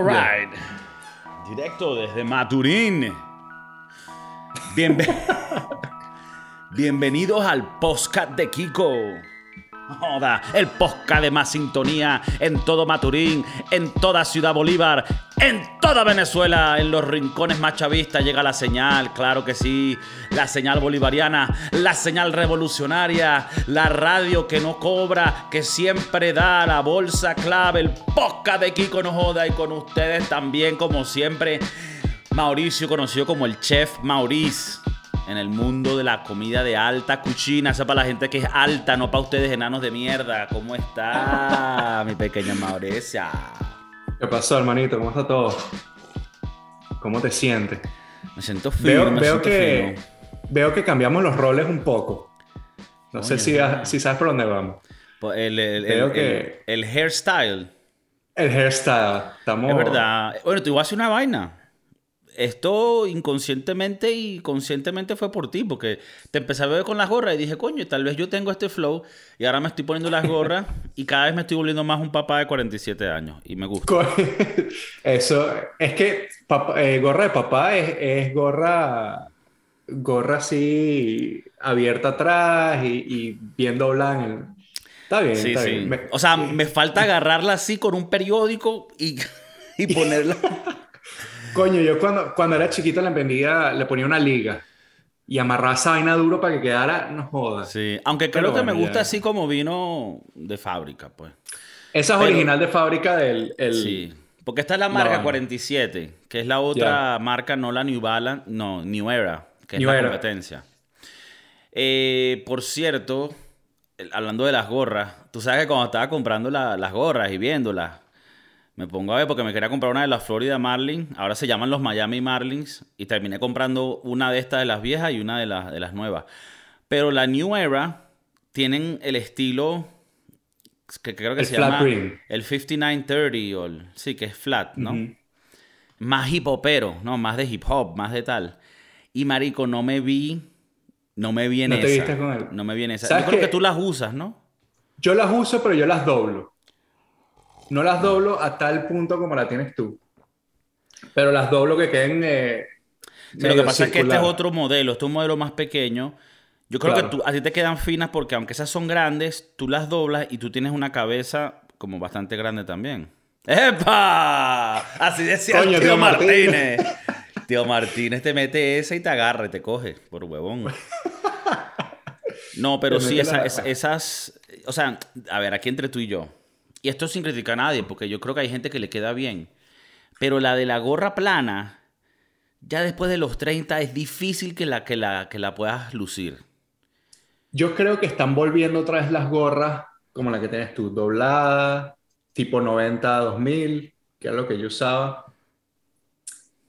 All right. Directo desde Maturín. Bienve- Bienvenidos al podcast de Kiko. El podcast de más sintonía en todo Maturín, en toda Ciudad Bolívar, en toda Venezuela, en los rincones más chavistas llega la señal, claro que sí, la señal bolivariana, la señal revolucionaria, la radio que no cobra, que siempre da la bolsa clave, el podcast de Kiko no joda y con ustedes también como siempre, Mauricio conocido como el chef Maurice en el mundo de la comida de alta cuchina. Esa para la gente que es alta, no para ustedes enanos de mierda. ¿Cómo está mi pequeña Mauricia? ¿Qué pasó, hermanito? ¿Cómo está todo? ¿Cómo te sientes? Me siento fino, Veo, veo que, fino. veo que cambiamos los roles un poco. No sé si, si sabes por dónde vamos. Pues El, el, veo el- que- el- el hairstyle. El hairstyle. Estamos... Es verdad. Bueno, te voy a hacer una vaina. Esto inconscientemente y conscientemente fue por ti, porque te empecé a ver con las gorras y dije, coño, tal vez yo tengo este flow y ahora me estoy poniendo las gorras y cada vez me estoy volviendo más un papá de 47 años y me gusta. Eso, es que papá- eh, gorra de papá es, es gorra, gorra así abierta atrás y, y bien doblada. en el- Está bien, Sí, está sí. bien. Me- O sea, me falta agarrarla así con un periódico y, y ponerla. Coño, yo cuando, cuando era chiquito le vendía, le ponía una liga y amarraba esa vaina duro para que quedara, no jodas. Sí. Aunque creo Pero que me gusta ya. así como vino de fábrica, pues. Esa es Pero- original de fábrica del... el- Sí. Porque esta es la marca No. 47, que es la otra marca, no la New Balance, no, New Era, que es New la Era. competencia. Eh, por cierto, hablando de las gorras, tú sabes que cuando estaba comprando la- las gorras y viéndolas, me pongo a ver porque me quería comprar una de las Florida Marlins, ahora se llaman los Miami Marlins, y terminé comprando una de estas de las viejas y una de las, de las nuevas. Pero la New Era tienen el estilo que creo que El se llama el 5930 o el- sí, que es flat, ¿no? Más hip hopero, ¿no? Más de hip hop, más de tal. Y marico, no me vi, no me vi en ¿No esa. te viste con él? No me vi en esa. Yo ¿Sabes creo que tú las usas, ¿no? Yo las uso, pero yo las doblo. No las doblo a tal punto como la tienes tú. Pero las doblo que queden... eh, Sí, lo que pasa es que este es otro modelo, este es un modelo más pequeño. Yo creo Claro. que tú, a ti te quedan finas porque aunque esas son grandes, tú las doblas y tú tienes una cabeza como bastante grande también. ¡Epa! Así decía el Coño, tío tío Martínez. Tío Martínez te mete esa y te agarra y te coge por huevón. No, pero sí, mete esa- la- es- esas... O sea, a ver, aquí entre tú y yo. Y esto sin criticar a nadie, porque yo creo que hay gente que le queda bien. Pero la de la gorra plana, ya después de los 30 es difícil que la, que la, que la puedas lucir. Yo creo que están volviendo otra vez las gorras como la que tienes tú, dobladas, tipo 90-2000, que es lo que yo usaba.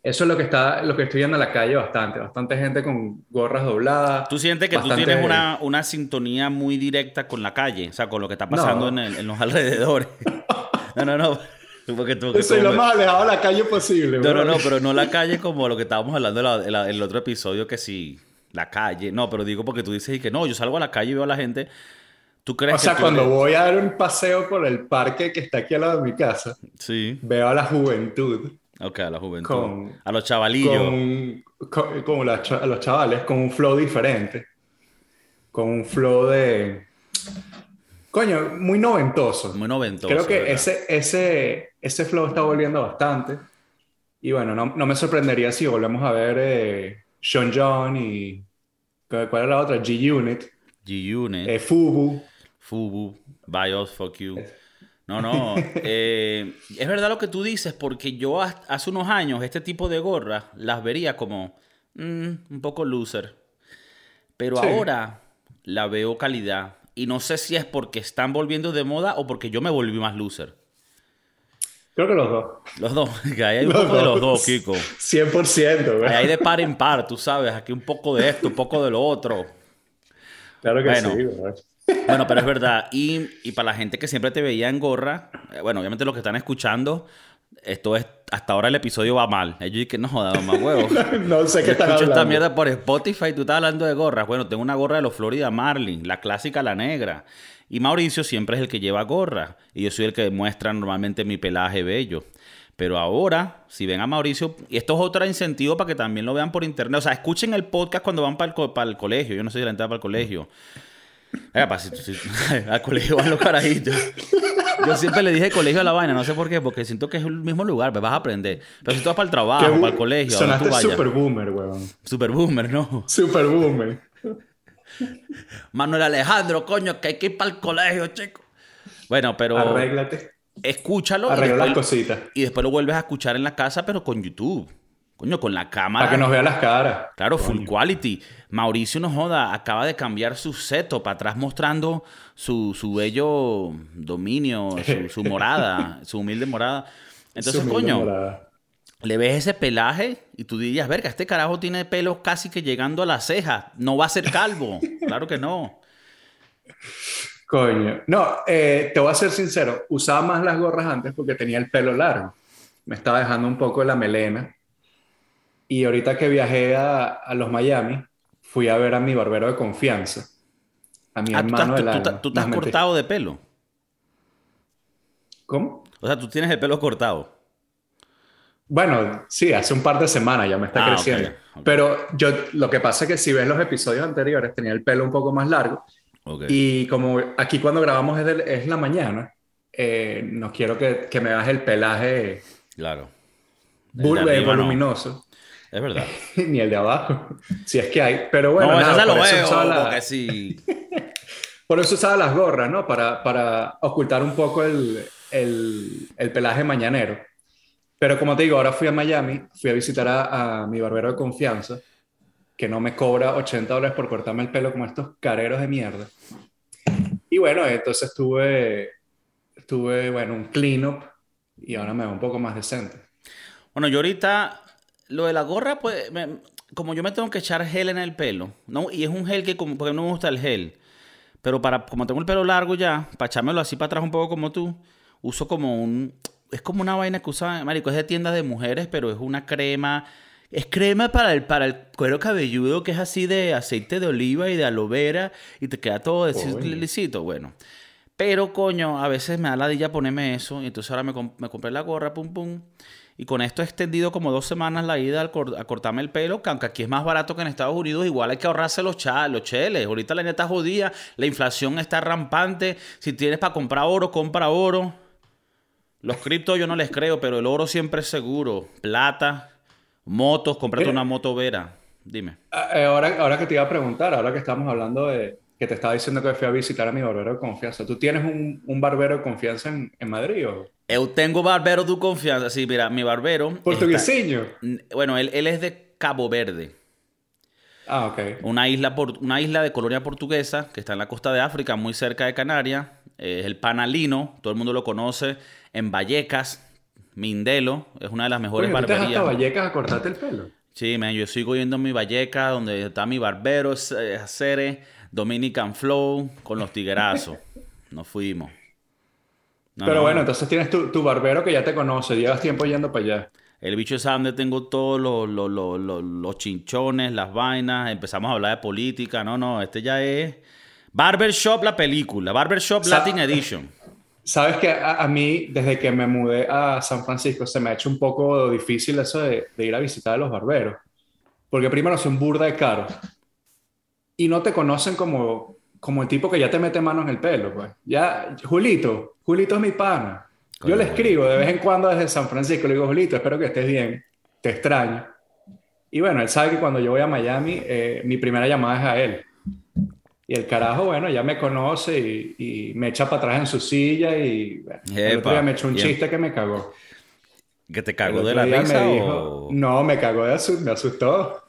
Eso es lo que está, lo que estoy viendo en la calle bastante, bastante gente con gorras dobladas. Tú sientes que bastante- tú tienes una, una sintonía muy directa con la calle, o sea, con lo que está pasando No. en, el- en los alrededores. No, no, no. Porque tú, Yo soy tú- lo más alejado de la calle posible. No, no, bro. no, pero no la calle como lo que estábamos hablando en, la- en la- en el otro episodio, que sí, la calle. No, pero digo porque tú dices y que no, yo salgo a la calle y veo a la gente. ¿Tú crees O sea, que cuando eres- voy a dar un paseo por el parque que está aquí al lado de mi casa, Sí, veo a la juventud ok, a la juventud. Con- a los chavalillos. con, con, con la cha- a los chavales con un flow diferente, con un flow de... Coño, muy noventoso. Muy noventoso. Creo que ¿verdad? ese, ese, ese flow está volviendo bastante. Y bueno, no, no me sorprendería si volvemos a ver eh, Sean John y... ¿Cuál era la otra? G-Unit, G-Unit. eh, Fubu. Fubu, Bios, fuck you. No, no. eh, es verdad lo que tú dices, porque yo ha- hace unos años este tipo de gorras las vería como mm, un poco loser. Pero Sí. ahora la veo calidad. Y no sé si es porque están volviendo de moda o porque yo me volví más loser. Creo que los dos. Los dos, que ahí hay un Los poco de los dos. dos, Kiko. 100%, güey. Ahí hay de par en par, tú sabes. Aquí un poco de esto, un poco de lo otro. Claro que Bueno. sí, güey. Bueno, pero es verdad. Y, y para la gente que siempre te veía en gorra, eh, bueno, obviamente los que están escuchando, esto es, hasta ahora el episodio va mal. Ellos dicen que no jodan más huevos. No sé qué están escucho esta hablando. mierda por Spotify tú estás hablando de gorras. Bueno, tengo una gorra de los Florida Marlin, la clásica, la negra. Y Mauricio siempre es el que lleva gorra. Y yo soy el que muestra normalmente mi pelaje bello. Pero ahora, si ven a Mauricio, y esto es otro incentivo para que también lo vean por internet. O sea, escuchen el podcast cuando van para el, para el colegio. Yo no sé si la entrada para el colegio. Venga, si, si, al colegio van los carajitos. Yo siempre le dije colegio a la vaina, no sé por qué, porque siento que es el mismo lugar, pues vas a aprender. Pero si tú vas para el trabajo, para el colegio, Sonaste tú super boomer, weón. Super boomer, ¿no? Super boomer. Manuel Alejandro, coño, que hay que ir para el colegio, chico. Bueno, pero. Arréglate. Escúchalo. Arregla las cositas. Y después lo vuelves a escuchar en la casa, pero con YouTube. Coño, con la cámara. Para que nos vea las caras. Claro, full quality. Mauricio no joda, acaba de cambiar su seto para atrás mostrando su, su bello dominio, su, morada, su humilde morada. Entonces, coño, le ves ese pelaje y tú dirías, verga, este carajo tiene pelo casi que llegando a la ceja. No va a ser calvo. claro que no. Coño. No, eh, te voy a ser sincero. Usaba más las gorras antes porque tenía el pelo largo. Me estaba dejando un poco la melena y ahorita que viajé a, los Miami, fui a ver a mi barbero de confianza, a mi ah, hermano de la... ¿Tú, has cortado de pelo? ¿Cómo? O sea, tú tienes el pelo cortado. Bueno, sí, hace un par de semanas ya me está ah, creciendo. Pero yo, lo que pasa es que si ves los episodios anteriores, tenía el pelo un poco más largo. Y como aquí cuando grabamos es, la mañana, eh, no quiero que, que, me baje el pelaje. Claro. voluminoso. Es verdad. Ni el de abajo. Si es que hay. Pero bueno, no, nada, lo veo, porque sí. por eso usaba las gorras, ¿no? Para, para ocultar un poco el, el, el, pelaje mañanero. Pero como te digo, ahora fui a Miami, fui a visitar a, a, mi barbero de confianza, que no me cobra 80 dólares por cortarme el pelo como estos careros de mierda. Y bueno, entonces tuve, tuve bueno, un clean-up y ahora me veo un poco más decente. Bueno, yo ahorita lo de la gorra, pues, como yo me tengo que echar gel en el pelo, ¿no? Y es un gel que, como, porque no me gusta el gel. Pero para, como tengo el pelo largo ya, para echármelo así para atrás un poco como tú, uso como un... Es como una vaina que usa, marico, es de tienda de mujeres, pero es una crema... Es crema para el, para el cuero cabelludo que es así de aceite de oliva y de aloe vera y te queda todo lisito. Bueno, pero coño, a veces me da la dilla ponerme eso y entonces ahora me, me compré la gorra, pum pum. Y con esto he extendido como dos semanas la ida al a cortarme el pelo, que aunque aquí es más barato que en Estados Unidos, igual hay que ahorrarse los, los cheles. Ahorita la neta jodida, la inflación está rampante. Si tienes para comprar oro, compra oro. Los criptos yo no les creo, pero el oro siempre es seguro. Plata, motos, cómprate una moto vera. Dime. Ah, eh, ahora, ahora que te iba a preguntar, ahora que estamos hablando de que te estaba diciendo que fui a visitar a mi barbero de confianza, ¿tú tienes un, un barbero de confianza en, en Madrid o...? Yo tengo barbero de confianza. Sí, mira, mi barbero. ¿Portugueseño? Bueno, él, él, es de Cabo Verde. Ah, ok. Una isla, por, una isla de colonia portuguesa que está en la costa de África, muy cerca de Canarias. Es el Panalino, todo el mundo lo conoce. En Vallecas, Mindelo, es una de las mejores Oye, barberías. hasta Vallecas a cortarte el pelo? Sí, man, yo sigo yendo a mi Vallecas, donde está mi barbero, Cere, Dominican Flow, con los tiguerazos. Nos fuimos. Pero bueno, entonces tienes tu, barbero que ya te conoce, llevas tiempo yendo para allá. El bicho sabe donde tengo todos los, los, chinchones, las vainas, empezamos a hablar de política. No, no, este ya es Barbershop la película, Barbershop Latin Edition. Sabes que a, mí, desde que me mudé a San Francisco, se me ha hecho un poco difícil eso de, ir a visitar a los barberos. Porque primero son burda de caros. Y no te conocen como, como el tipo que ya te mete mano en el pelo, pues. Ya, Julito, Julito es mi pana. Yo le escribo de vez en cuando desde San Francisco, le digo, Julito, espero que estés bien, te extraño. Y bueno, él sabe que cuando yo voy a Miami, eh, mi primera llamada es a él. Y el carajo, bueno, ya me conoce y, me echa para atrás en su silla y bueno, el otro día me echó un chiste que me cagó. ¿Que te cagó de la risa No, me cagó de asustó, me asustó.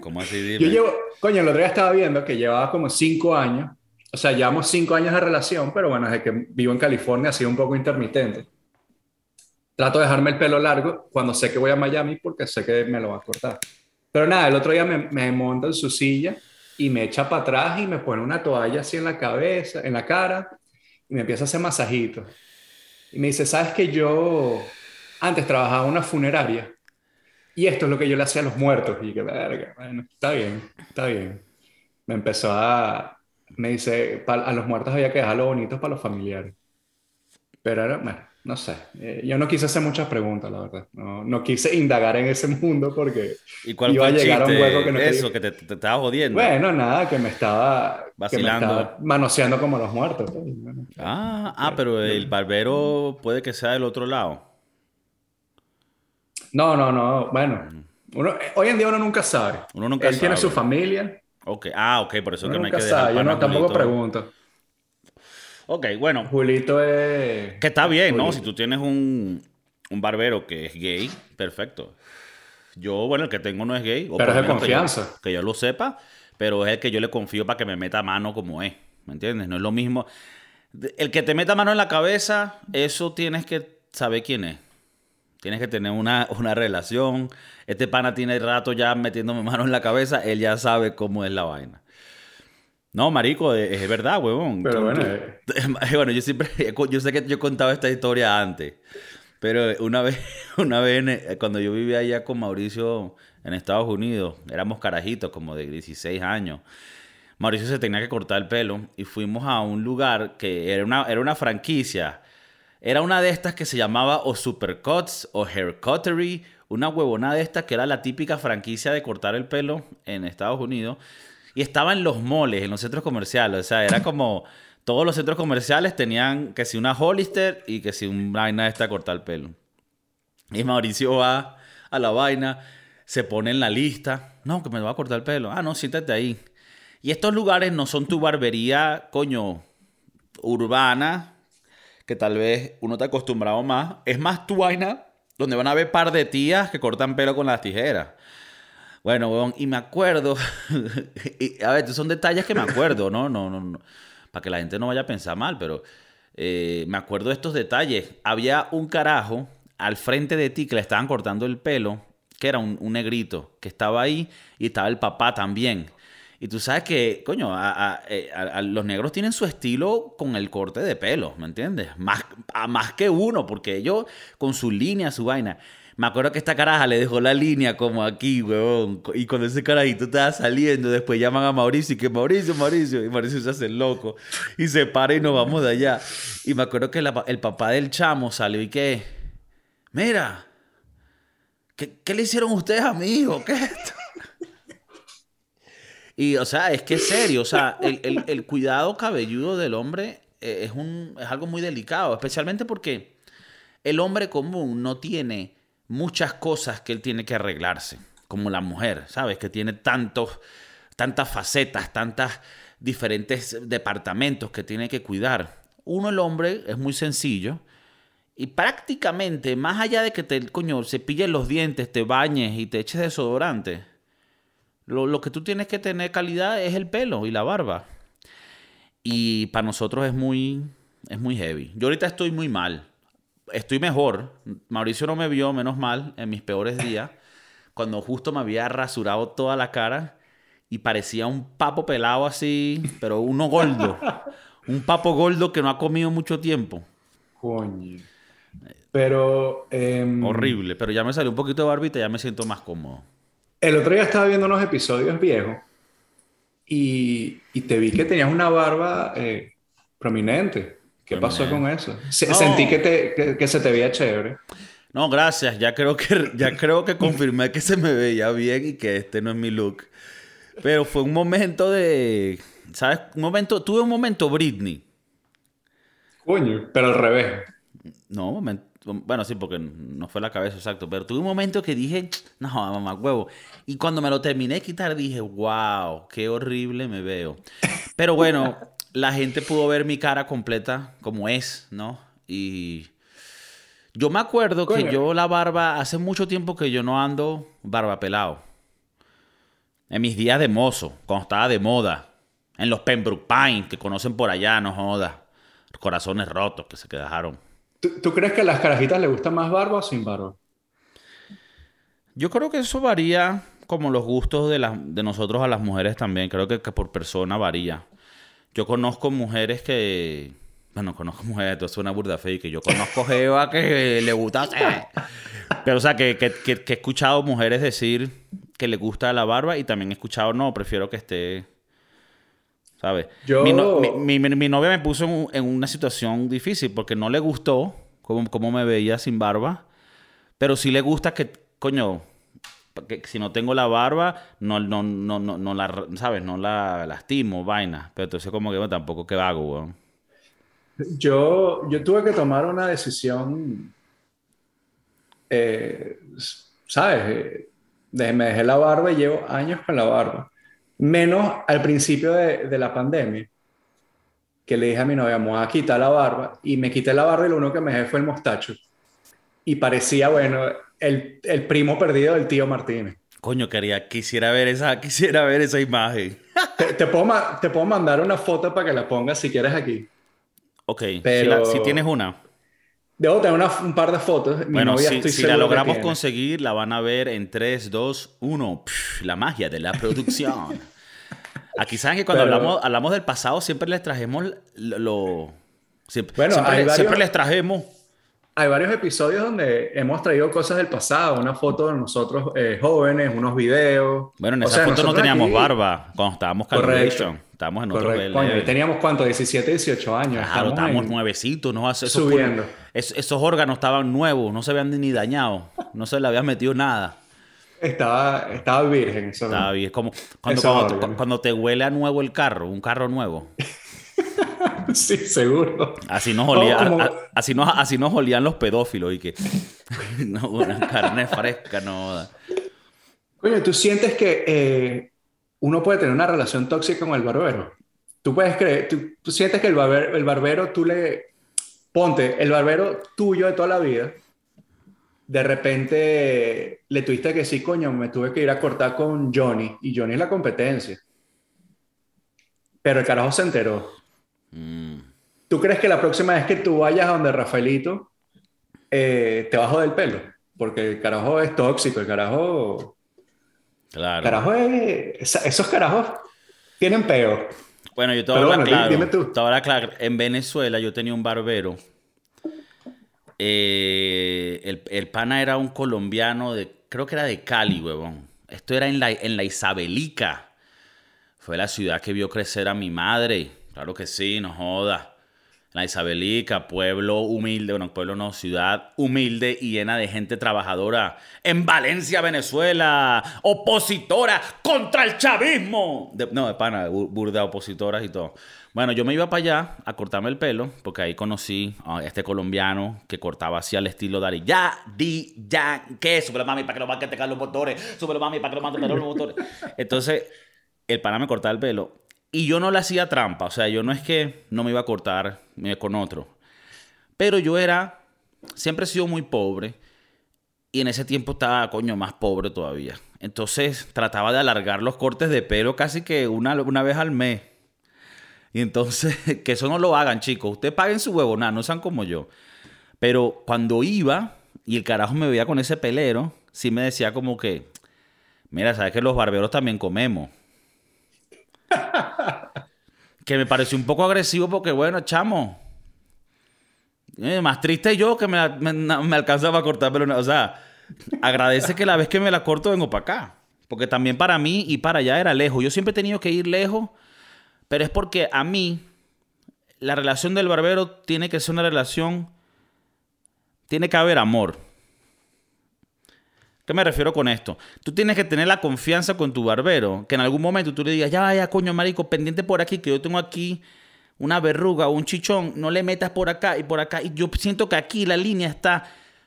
¿Cómo así? Yo llevo, coño, el otro día estaba viendo que llevaba como cinco años, o sea, llevamos cinco años de relación, pero bueno, desde que vivo en California ha sido un poco intermitente. Trato de dejarme el pelo largo cuando sé que voy a Miami porque sé que me lo va a cortar. Pero nada, el otro día me, me monta en su silla y me echa para atrás y me pone una toalla así en la cabeza, en la cara, y me empieza a hacer masajitos. Y me dice, ¿sabes que yo antes trabajaba en una funeraria? Y esto es lo que yo le hacía a los muertos. Y que, verga, bueno, está bien, está bien. Me empezó a, me dice, a los muertos había que dejarlo bonitos para los familiares. Pero era, bueno, no sé, eh, yo no quise hacer muchas preguntas, la verdad. No, no quise indagar en ese mundo porque ¿Y cuál iba a llegar a un hueco que no quería. Eso, que te, te, estaba jodiendo. Bueno, nada, que me estaba, que me Vacilando. estaba manoseando como los muertos. pues, bueno. Ah, ah, pero el barbero puede que sea del otro lado. No, no, no, bueno, uno, eh, hoy en día uno nunca sabe. Uno nunca Él tiene su familia, Ok, ah, ok, por eso uno que no hay que dejar sabe, yo no, tampoco Julito. pregunto. Ok, bueno, Julito es... que está bien, ¿no? Si tú tienes un, un barbero que es gay, perfecto. Yo, bueno, el que tengo no es gay. o Pero es de que yo- confianza. Que yo, lo sepa, pero es el que yo le confío para que me meta mano como es. ¿Me entiendes? No es lo mismo. El que te meta mano en la cabeza, eso tienes que saber quién es. Tienes que tener una, una relación. Este pana tiene rato ya metiéndome mano en la cabeza, él ya sabe cómo es la vaina. No, marico, es, es verdad, huevón. Pero bueno, tú- eh. bueno, yo siempre, yo sé que yo he contado esta historia antes, pero una vez, una vez eh, cuando yo vivía allá con Mauricio en Estados Unidos, éramos carajitos como de 16 años. Mauricio se tenía que cortar el pelo y fuimos a un lugar que era una, era una franquicia. Era una de estas que se llamaba o Supercuts o Haircuttery, una huevona de estas que era la típica franquicia de cortar el pelo en Estados Unidos. Y estaba en los moles, en los centros comerciales. O sea, era como todos los centros comerciales tenían que si una Hollister y que si una vaina de esta cortar el pelo. Y Mauricio va a la vaina, se pone en la lista. No, que me va a cortar el pelo. Ah, no, siéntate ahí. Y estos lugares no son tu barbería, coño, urbana, que tal vez uno te ha acostumbrado más. Es más tu vaina, donde van a ver par de tías que cortan pelo con las tijeras. Bueno, weón, y me acuerdo, y, a ver, son detalles que me acuerdo, ¿no? No, no, no. Para que la gente no vaya a pensar mal, pero eh, me acuerdo de estos detalles. Había un carajo al frente de ti que le estaban cortando el pelo, que era un, un negrito, que estaba ahí y estaba el papá también. Y tú sabes que, coño, eh, a- los negros tienen su estilo con el corte de pelo, ¿me entiendes? Más, a más que uno, porque ellos con su línea, su vaina. Me acuerdo que esta caraja le dejó la línea como aquí, huevón. Y cuando ese carajito estaba saliendo, después llaman a Mauricio y que Mauricio, Mauricio. Y Mauricio se hace loco. Y se para y nos vamos de allá. Y me acuerdo que el papá del chamo salió y que, mira, ¿qué, qué le hicieron ustedes a mi hijo? ¿Qué es esto? Y, o sea, es que es serio. O sea, el, el- el cuidado cabelludo del hombre eh, es, un, es algo muy delicado. Especialmente porque el hombre común no tiene muchas cosas que él tiene que arreglarse. Como la mujer, ¿sabes? Que tiene tantos, tantas facetas, tantas diferentes departamentos que tiene que cuidar. Uno, el hombre, es muy sencillo. Y prácticamente, más allá de que te, coño, cepilles los dientes, te bañes y te eches desodorante, lo, lo que tú tienes que tener calidad es el pelo y la barba. Y para nosotros es muy, es muy heavy. Yo ahorita estoy muy mal. Estoy mejor. Mauricio no me vio, menos mal, en mis peores días. Cuando justo me había rasurado toda la cara y parecía un papo pelado así, pero uno gordo. Un papo gordo que no ha comido mucho tiempo. Coño. Pero... em, Horrible. Pero ya me salió un poquito de barbita y ya me siento más cómodo. El otro día estaba viendo unos episodios viejos y, y te vi que tenías una barba eh, prominente. ¿Qué pasó con eso? Se- No. Sentí que, te- que- que se te veía chévere. No, gracias. Ya creo que ya creo que confirmé que se me veía bien y que este no es mi look. Pero fue un momento de, ¿sabes? Un momento, tuve un momento Britney. Coño, pero al revés. No, un momento, bueno, sí, porque no fue la cabeza exacto, pero tuve un momento que dije, no, mamá, huevo. Y cuando me lo terminé de quitar dije, wow, qué horrible me veo. Pero bueno, la gente pudo ver mi cara completa como es, ¿no? Y yo me acuerdo que Coño. yo la barba, hace mucho tiempo que yo no ando barba pelado. En mis días de mozo, cuando estaba de moda. En los Pembroke Pines, que conocen por allá, no joda. Corazones rotos que se quedaron. ¿Tú, crees que a las carajitas les gusta más barba o sin barba? Yo creo que eso varía como los gustos de, las- de nosotros a las mujeres también. Creo que, por persona varía. Yo conozco mujeres que... Bueno, conozco mujeres, esto es una burda que yo conozco jeva que le gusta. Pero, o sea, que- que- que he escuchado mujeres decir que le gusta la barba y también he escuchado, no, prefiero que esté... ¿Sabes? Yo- Mi, no- mi- mi- mi- mi novia me puso en, un- en una situación difícil porque no le gustó cómo, cómo me veía sin barba. Pero sí le gusta que, coño, que si no tengo la barba, no, no, no, no, no la, ¿sabes? No la lastimo, vaina. Pero entonces como que bueno, tampoco que hago, weón. Yo, yo tuve que tomar una decisión, eh, ¿sabes? Eh, me dejé la barba y llevo años con la barba. Menos al principio de, de la pandemia, que le dije a mi novia, me voy a quitar la barba. Y me quité la barba y lo único que me dejé fue el mostacho. Y parecía, bueno, el, el primo perdido del tío Martínez. Coño, quería, quisiera ver esa, quisiera ver esa imagen. Te, te puedo, te puedo mandar una foto para que la pongas si quieres aquí. Ok, si, Pero- la- si tienes una. Debo tener una- un par de fotos. Mi Bueno, novia si, estoy si la que logramos conseguir, la van a ver en 3, 2, 1. la magia de la producción. Aquí saben que cuando Pero- hablamos, hablamos del pasado, siempre les trajemos lo. lo- siempre, Bueno, siempre, hay varios- siempre les trajemos. Hay varios episodios donde hemos traído cosas del pasado, una foto de nosotros eh, jóvenes, unos videos. Bueno, en O esa sea, foto no teníamos aquí- barba cuando estábamos calculation. Estábamos en otro Correcto. Coño, teníamos cuánto, 17, 18 años. Claro, Estamos estábamos en- nuevecitos, ¿no? Esos, Subiendo. es- esos órganos estaban nuevos, no se habían ni dañado, no se le había metido nada. Estaba, estaba virgen. Eso. Estaba. Es como cuando, cuando, te huele a nuevo el carro, un carro nuevo. sí, seguro. Así nos, olía, Oh, como- a- a- así, nos, así nos olían los pedófilos y que no, una carne fresca, no. Coño, ¿tú sientes que eh, uno puede tener una relación tóxica con el barbero? ¿Tú puedes creer, tú, tú sientes que el barbero, el barbero, tú le... Ponte, el barbero tuyo de toda la vida, de repente le tuviste que decir, coño, me tuve que ir a cortar con Johnny, y Johnny es la competencia. Pero el carajo se enteró. Mm, ¿Tú crees que la próxima vez que tú vayas a donde Rafaelito, eh, te bajo del pelo? Porque el carajo es tóxico, el carajo... claro. Carajo, es- esa- esos carajos tienen peo. Bueno, yo te voy a hablar bueno, claro. di- dime tú. Te voy a hablar claro. En Venezuela yo tenía un barbero. Eh, el, el pana era un colombiano de, creo que era de Cali, huevón. Esto era en la, en la Isabelica. Fue la ciudad que vio crecer a mi madre. Claro que sí, no joda. La Isabelica, pueblo humilde, bueno, pueblo no, ciudad humilde y llena de gente trabajadora. En Valencia, Venezuela, opositora contra el chavismo. De- no, de pana, bu- burda opositoras y todo. Bueno, yo me iba para allá a cortarme el pelo, porque ahí conocí a este colombiano que cortaba así al estilo Dari. Ya, di, ya, ¿qué? Súbelo, mami, para que lo van a tecar los motores. Súbelo, mami, para que lo manden los motores. Entonces, el pana me cortaba el pelo. Y yo no le hacía trampa. O sea, yo no es que no me iba a cortar eh, con otro. Pero yo era, siempre he sido muy pobre. Y en ese tiempo estaba, coño, más pobre todavía. Entonces trataba de alargar los cortes de pelo casi que una, una vez al mes. Y entonces, que eso no lo hagan, chicos. Ustedes paguen su huevo, nada, no sean como yo. Pero cuando iba y el carajo me veía con ese pelero, sí me decía como que, mira, sabes que los barberos también comemos. que me pareció un poco agresivo porque, bueno, chamo. eh, más triste yo que me, me, alcanzaba a cortar pelo. O sea, agradece que la vez que me la corto vengo para acá. Porque también para mí y para allá era lejos. Yo siempre he tenido que ir lejos, pero es porque a mí la relación del barbero tiene que ser una relación. Tiene que haber amor. ¿Qué me refiero con esto? Tú tienes que tener la confianza con tu barbero, que en algún momento tú le digas, ya, ya, coño, marico, pendiente por aquí, que yo tengo aquí una verruga o un chichón, no le metas por acá y por acá. Y yo siento que aquí la línea está.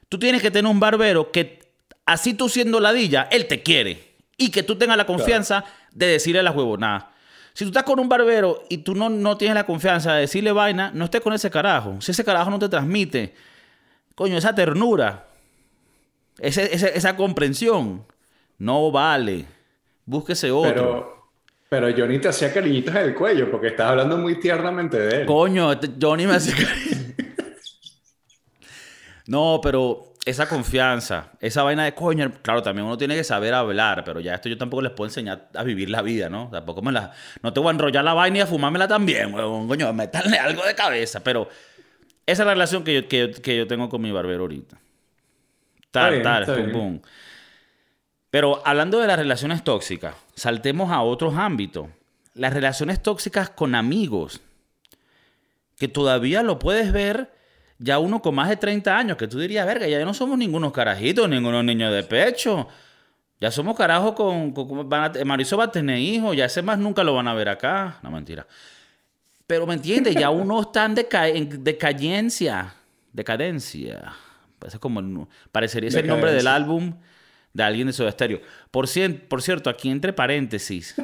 Tú tienes que tener un barbero que, así tú siendo ladilla, él te quiere. Y que tú tengas la confianza de decirle las huevonadas. Si tú estás con un barbero y tú no, no tienes la confianza de decirle vaina, no estés con ese carajo. Si ese carajo no te transmite, coño, esa ternura, ese- ese- esa comprensión, no vale. Búsquese otro. Pero, pero Johnny te hacía cariñitos en el cuello porque estás hablando muy tiernamente de él. Coño, este Johnny me hace cariño. No, pero esa confianza, esa vaina de coño, claro, también uno tiene que saber hablar, pero ya esto yo tampoco les puedo enseñar a vivir la vida, ¿no? Tampoco me la. No te voy a enrollar la vaina y a fumármela también, huevón, coño, meterle algo de cabeza, pero esa es la relación que yo, que yo, que yo tengo con mi barbero ahorita. Tal, bien, tal, pum, pum. Pero hablando de las relaciones tóxicas, saltemos a otros ámbitos. Las relaciones tóxicas con amigos, que todavía lo puedes ver ya uno con más de 30 años, que tú dirías, verga, ya no somos ningunos carajitos, ningunos niños de pecho. Ya somos carajos con, con, van Mauricio va a tener hijos, ya ese más nunca lo van a ver acá. No, mentira. Pero me entiendes, ya uno está en, en decadencia. Decadencia. Parece como, parecería ser el nombre del álbum de alguien de Soda Stereo. Por, por cierto, aquí entre paréntesis.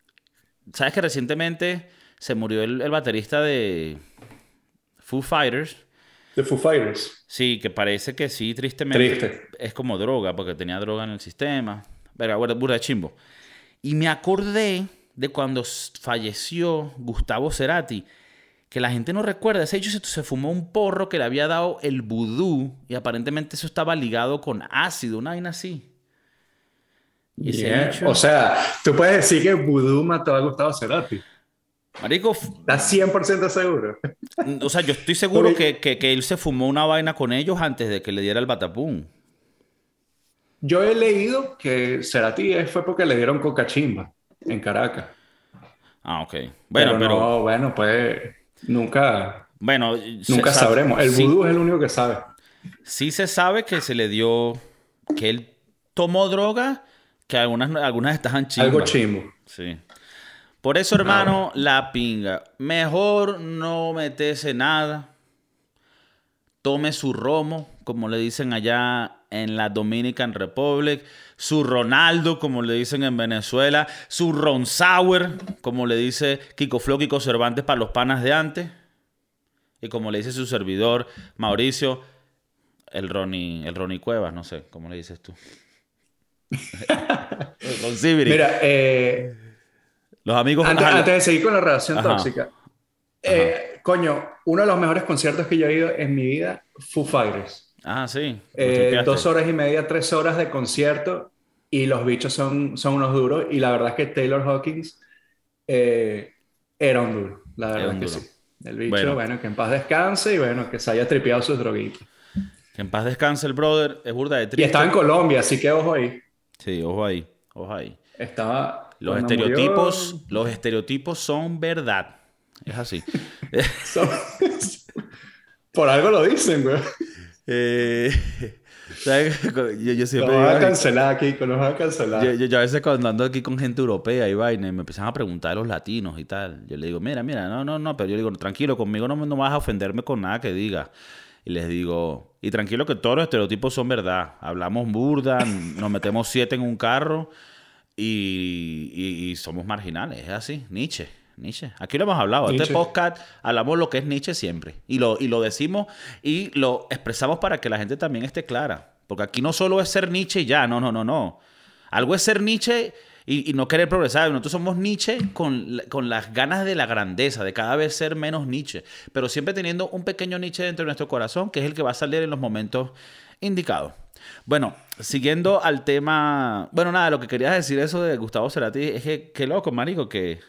¿Sabes que recientemente se murió el, el baterista de Foo Fighters? De Foo Fighters. Sí, que parece que sí, tristemente. Es como droga, porque tenía droga en el sistema. Pero bueno, burda de chimbo. Y me acordé de cuando falleció Gustavo Cerati, que la gente no recuerda. Ese hecho se, fumó un porro que le había dado el vudú y aparentemente eso estaba ligado con ácido, una vaina así. Y O sea, tú puedes decir que vudú mató a Gustavo Cerati. Marico. ¿Estás 100% seguro? O sea, yo estoy seguro que, que, él se fumó una vaina con ellos antes de que le diera el batapum. Yo he leído que Cerati fue porque le dieron coca chimba en Caracas. Ah, ok. Bueno, pero. No, bueno, pues nunca. Bueno, nunca sabremos. El vudú es el único que sabe. Sí se sabe que se le dio. que él tomó droga, que algunas, algunas estaban chimbas. Algo chimbo. Sí. Por eso, hermano, la pinga. Mejor no metese nada. Tome su romo, como le dicen allá en la Dominican Republic. Su Ronaldo, como le dicen en Venezuela. Su Ron Sauer, como le dice Kiko Flo, Kiko Cervantes para los panas de antes. Y como le dice su servidor, Mauricio, el Ronnie, el Ronnie Cuevas, no sé, ¿cómo le dices tú? Mira, eh, los amigos. Antes, de seguir con la relación tóxica. Eh, coño, uno de los mejores conciertos que yo he ido en mi vida, Foo Fighters. Ah, sí. Eh, dos horas y media, tres horas de concierto y los bichos son, son unos duros. Y la verdad es que Taylor Hawkins eh, era un duro. La verdad es que sí. El bicho, bueno. que en paz descanse y bueno, que se haya tripeado sus droguitas. Que en paz descanse el brother, es burda de triste. Y estaba en Colombia, así que ojo ahí. Sí, ojo ahí, ojo ahí. Estaba los estereotipos, los estereotipos son verdad. Es así. Por algo lo dicen, güey. Eh, yo, yo siempre nos van a cancelar aquí, nos van a cancelar. Yo, a veces cuando ando aquí con gente europea y vaina, y me empiezan a preguntar a los latinos y tal. Yo le digo, mira, mira, no, no, no, pero yo le digo, tranquilo, conmigo no, no vas a ofenderme con nada que diga. Y les digo, y tranquilo que todos los estereotipos son verdad. Hablamos burda, nos metemos siete en un carro y, somos marginales, es así, Nietzsche. Nietzsche. Aquí lo hemos hablado. Este podcast hablamos lo que es Nietzsche siempre. Y lo, y lo decimos y lo expresamos para que la gente también esté clara. Porque aquí no solo es ser Nietzsche y ya, no, no, no, no. Algo es ser Nietzsche y, no querer progresar. Nosotros somos Nietzsche con, con, las ganas de la grandeza, de cada vez ser menos Nietzsche. Pero siempre teniendo un pequeño Nietzsche dentro de nuestro corazón, que es el que va a salir en los momentos indicados. Bueno, siguiendo al tema. Bueno, nada, lo que quería decir eso de Gustavo Cerati es que, qué loco, marico, que,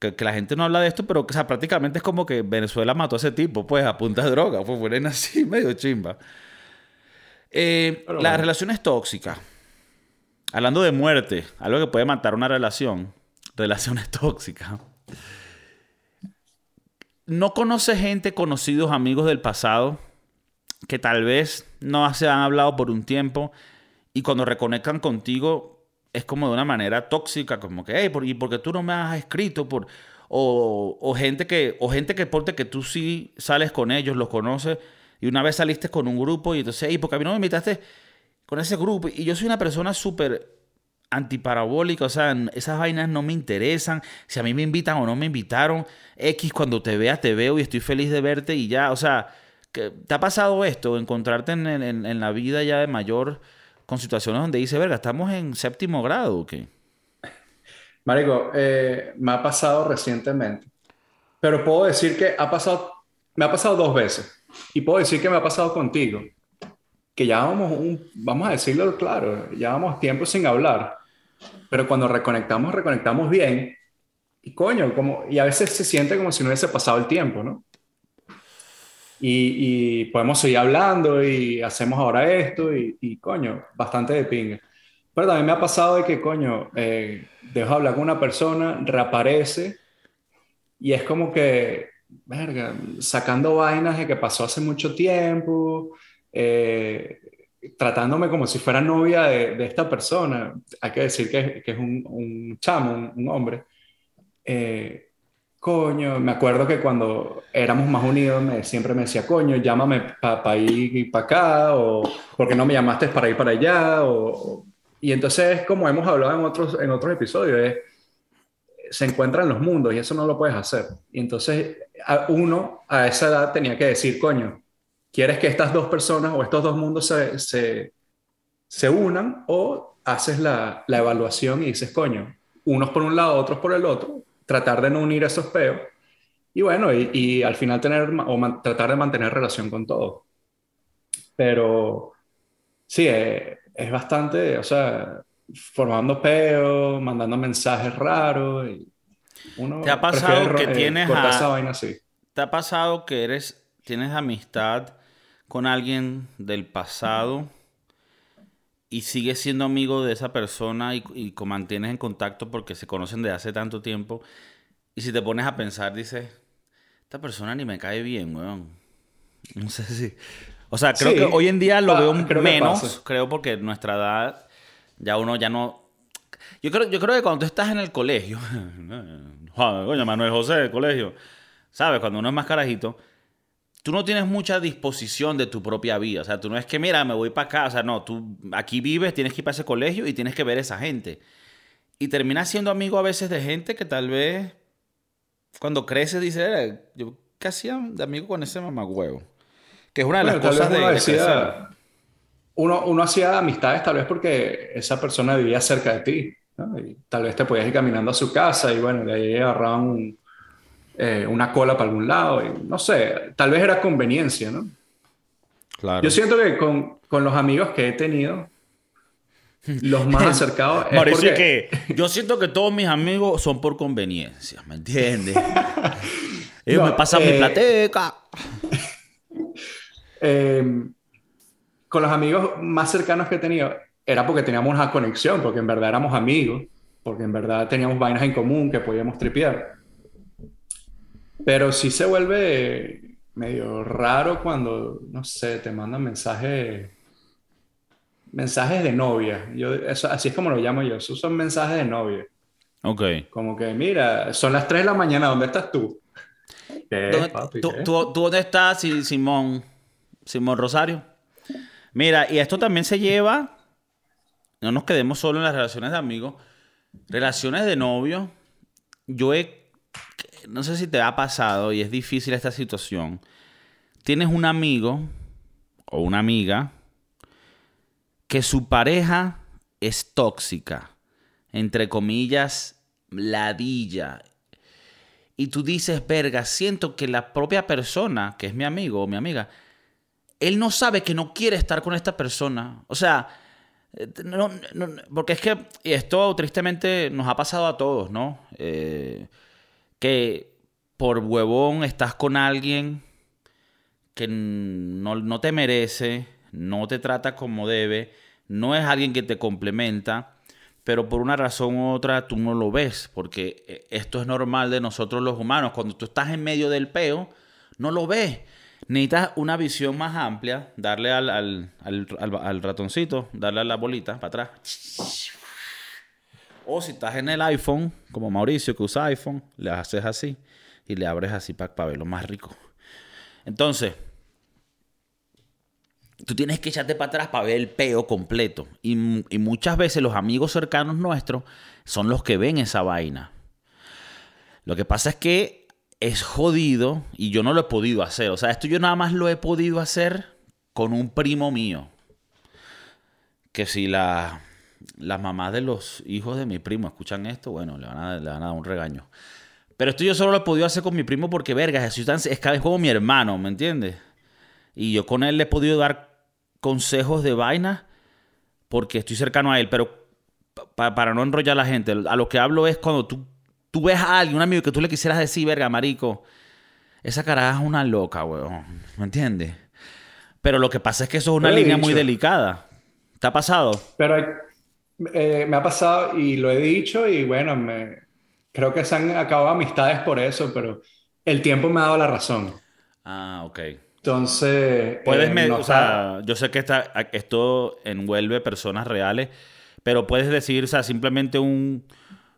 que, la gente no habla de esto, pero o sea, prácticamente es como que Venezuela mató a ese tipo, pues, a punta de droga. Pues fueron así, medio chimba. Eh, las relaciones tóxicas. Hablando de muerte, algo que puede matar una relación. Relaciones tóxicas. ¿No conoce gente, conocidos, amigos del pasado? que tal vez no se han hablado por un tiempo y cuando reconectan contigo es como de una manera tóxica, como que, hey, ¿y por qué tú no me has escrito? Por... O, o, gente que, o gente que porte que tú sí sales con ellos, los conoces, y una vez saliste con un grupo y entonces, hey, porque a mí no me invitaste con ese grupo. Y yo soy una persona súper antiparabólica, o sea, esas vainas no me interesan, si a mí me invitan o no me invitaron, X cuando te vea, te veo y estoy feliz de verte y ya, o sea, ¿Te ha pasado esto? Encontrarte en, en, la vida ya de mayor con situaciones donde dice, verga, estamos en séptimo grado o qué? Marico, eh, me ha pasado recientemente. Pero puedo decir que ha pasado, me ha pasado dos veces. Y puedo decir que me ha pasado contigo. Que ya vamos, vamos a decirlo claro, ya vamos tiempo sin hablar. Pero cuando reconectamos, reconectamos bien. Y coño, como, y a veces se siente como si no hubiese pasado el tiempo, ¿no? Y, podemos seguir hablando y hacemos ahora esto y, coño, bastante de pinga. Pero también me ha pasado de que, coño, eh, dejo hablar con una persona, reaparece y es como que verga, sacando vainas de que pasó hace mucho tiempo, eh, tratándome como si fuera novia de, esta persona. Hay que decir que, es un, chamo, un, hombre. Eh, coño, me acuerdo que cuando éramos más unidos siempre me decía, coño, llámame para ir y para acá, o porque no me llamaste para ir para allá, o, y entonces, como hemos hablado en otros, en otros episodios, se encuentran los mundos y eso no lo puedes hacer. Y entonces uno a esa edad tenía que decir, coño, ¿quieres que estas dos personas o estos dos mundos se, se, se unan o haces la, la, evaluación y dices, coño, unos por un lado, otros por el otro, tratar de no unir esos peos y bueno, y, y al final tener o tratar de mantener relación con todo. Pero sí, eh, es bastante, o sea, formando peos, mandando mensajes raros. Y uno ¿Te ha pasado que tienes vaina así. ¿Te ha pasado que eres, tienes amistad con alguien del pasado y sigues siendo amigo de esa persona y, y mantienes en contacto porque se conocen de hace tanto tiempo? Y si te pones a pensar, dices, esta persona ni me cae bien, weón. No sé si... O sea, creo que hoy en día lo veo menos, creo, porque nuestra edad ya uno ya no... Yo creo, yo creo que cuando tú estás en el colegio, coño, Manuel José, del colegio, ¿sabes? Cuando uno es más carajito, tú no tienes mucha disposición de tu propia vida. O sea, tú no es que, mira, me voy para acá. O sea, no, tú aquí vives, tienes que ir para ese colegio y tienes que ver a esa gente. Y terminas siendo amigo a veces de gente que tal vez cuando creces dice, yo qué hacía de amigo con ese mamagüevo. Que es una de las cosas de, uno, uno, hacía amistades tal vez porque esa persona vivía cerca de ti. Y tal vez te podías ir caminando a su casa y bueno, de ahí agarraban eh, una cola para algún lado. Y, no sé, tal vez era conveniencia, ¿no? Claro. Yo siento que con, con los amigos que he tenido, los más acercados. Es Mauricio, que yo siento que todos mis amigos son por conveniencia, ¿me entiendes? Ellos me pasan mi eh, plateca. Em, con los amigos más cercanos que he tenido, era porque teníamos una conexión, porque en verdad éramos amigos, porque en verdad teníamos vainas en común que podíamos tripear. Pero sí se vuelve medio raro cuando, no sé, te mandan mensajes mensajes de novia. Yo, así es como lo llamo yo. Esos son mensajes de novia. Ok. Como que, mira, son las 3 de la mañana, ¿dónde estás tú? tú, tú, dónde estás, Simón? Simón Rosario. Mira, y esto también se lleva, no nos quedemos solo en las relaciones de amigos, relaciones de novio. Yo he, no sé si te ha pasado y es difícil esta situación. Tienes un amigo o una amiga que su pareja es tóxica, entre comillas, ladilla. Y tú dices, verga, siento que la propia persona, que es mi amigo o mi amiga, él no sabe que no quiere estar con esta persona. O sea, eh, porque es que y esto tristemente nos ha pasado a todos, ¿no? Eh, que por huevón estás con alguien que no, no, te merece, no te trata como debe, no es alguien que te complementa, pero por una razón u otra tú no lo ves, porque eh, esto es normal de nosotros los humanos. Cuando tú estás en medio del peo, no lo ves. Necesitas una visión más amplia, darle al, ratoncito, darle a la bolita para atrás. O si estás en el iPhone, como Mauricio que usa iPhone, le haces así y le abres así para, para verlo más rico. Entonces, tú tienes que echarte para atrás para ver el peo completo. Y, y, muchas veces los amigos cercanos nuestros son los que ven esa vaina. Lo que pasa es que es jodido y yo no lo he podido hacer. O sea, esto yo nada más lo he podido hacer con un primo mío. Que si la, las mamás de los hijos de mi primo escuchan esto, bueno, le van, a, le van a dar un regaño. Pero esto yo solo lo he podido hacer con mi primo porque, verga, Jesús es, es como mi hermano, ¿me entiendes? Y yo con él le he podido dar consejos de vaina porque estoy cercano a él. Pero para no enrollar a la gente, a lo que hablo es cuando tú tú ves a alguien, un amigo que tú le quisieras decir, verga, marico, esa cara es una loca, weón. ¿Me entiendes? Pero lo que pasa es que eso es una línea muy delicada. ¿Te ha pasado? Pero eh, me ha pasado y lo he dicho y bueno, me, creo que se han acabado amistades por eso, pero el tiempo me ha dado la razón. Ah, ok. Entonces. Puedes, eh, me- no o está- sea, yo sé que esta- esto envuelve personas reales, pero puedes decir, o sea, simplemente un,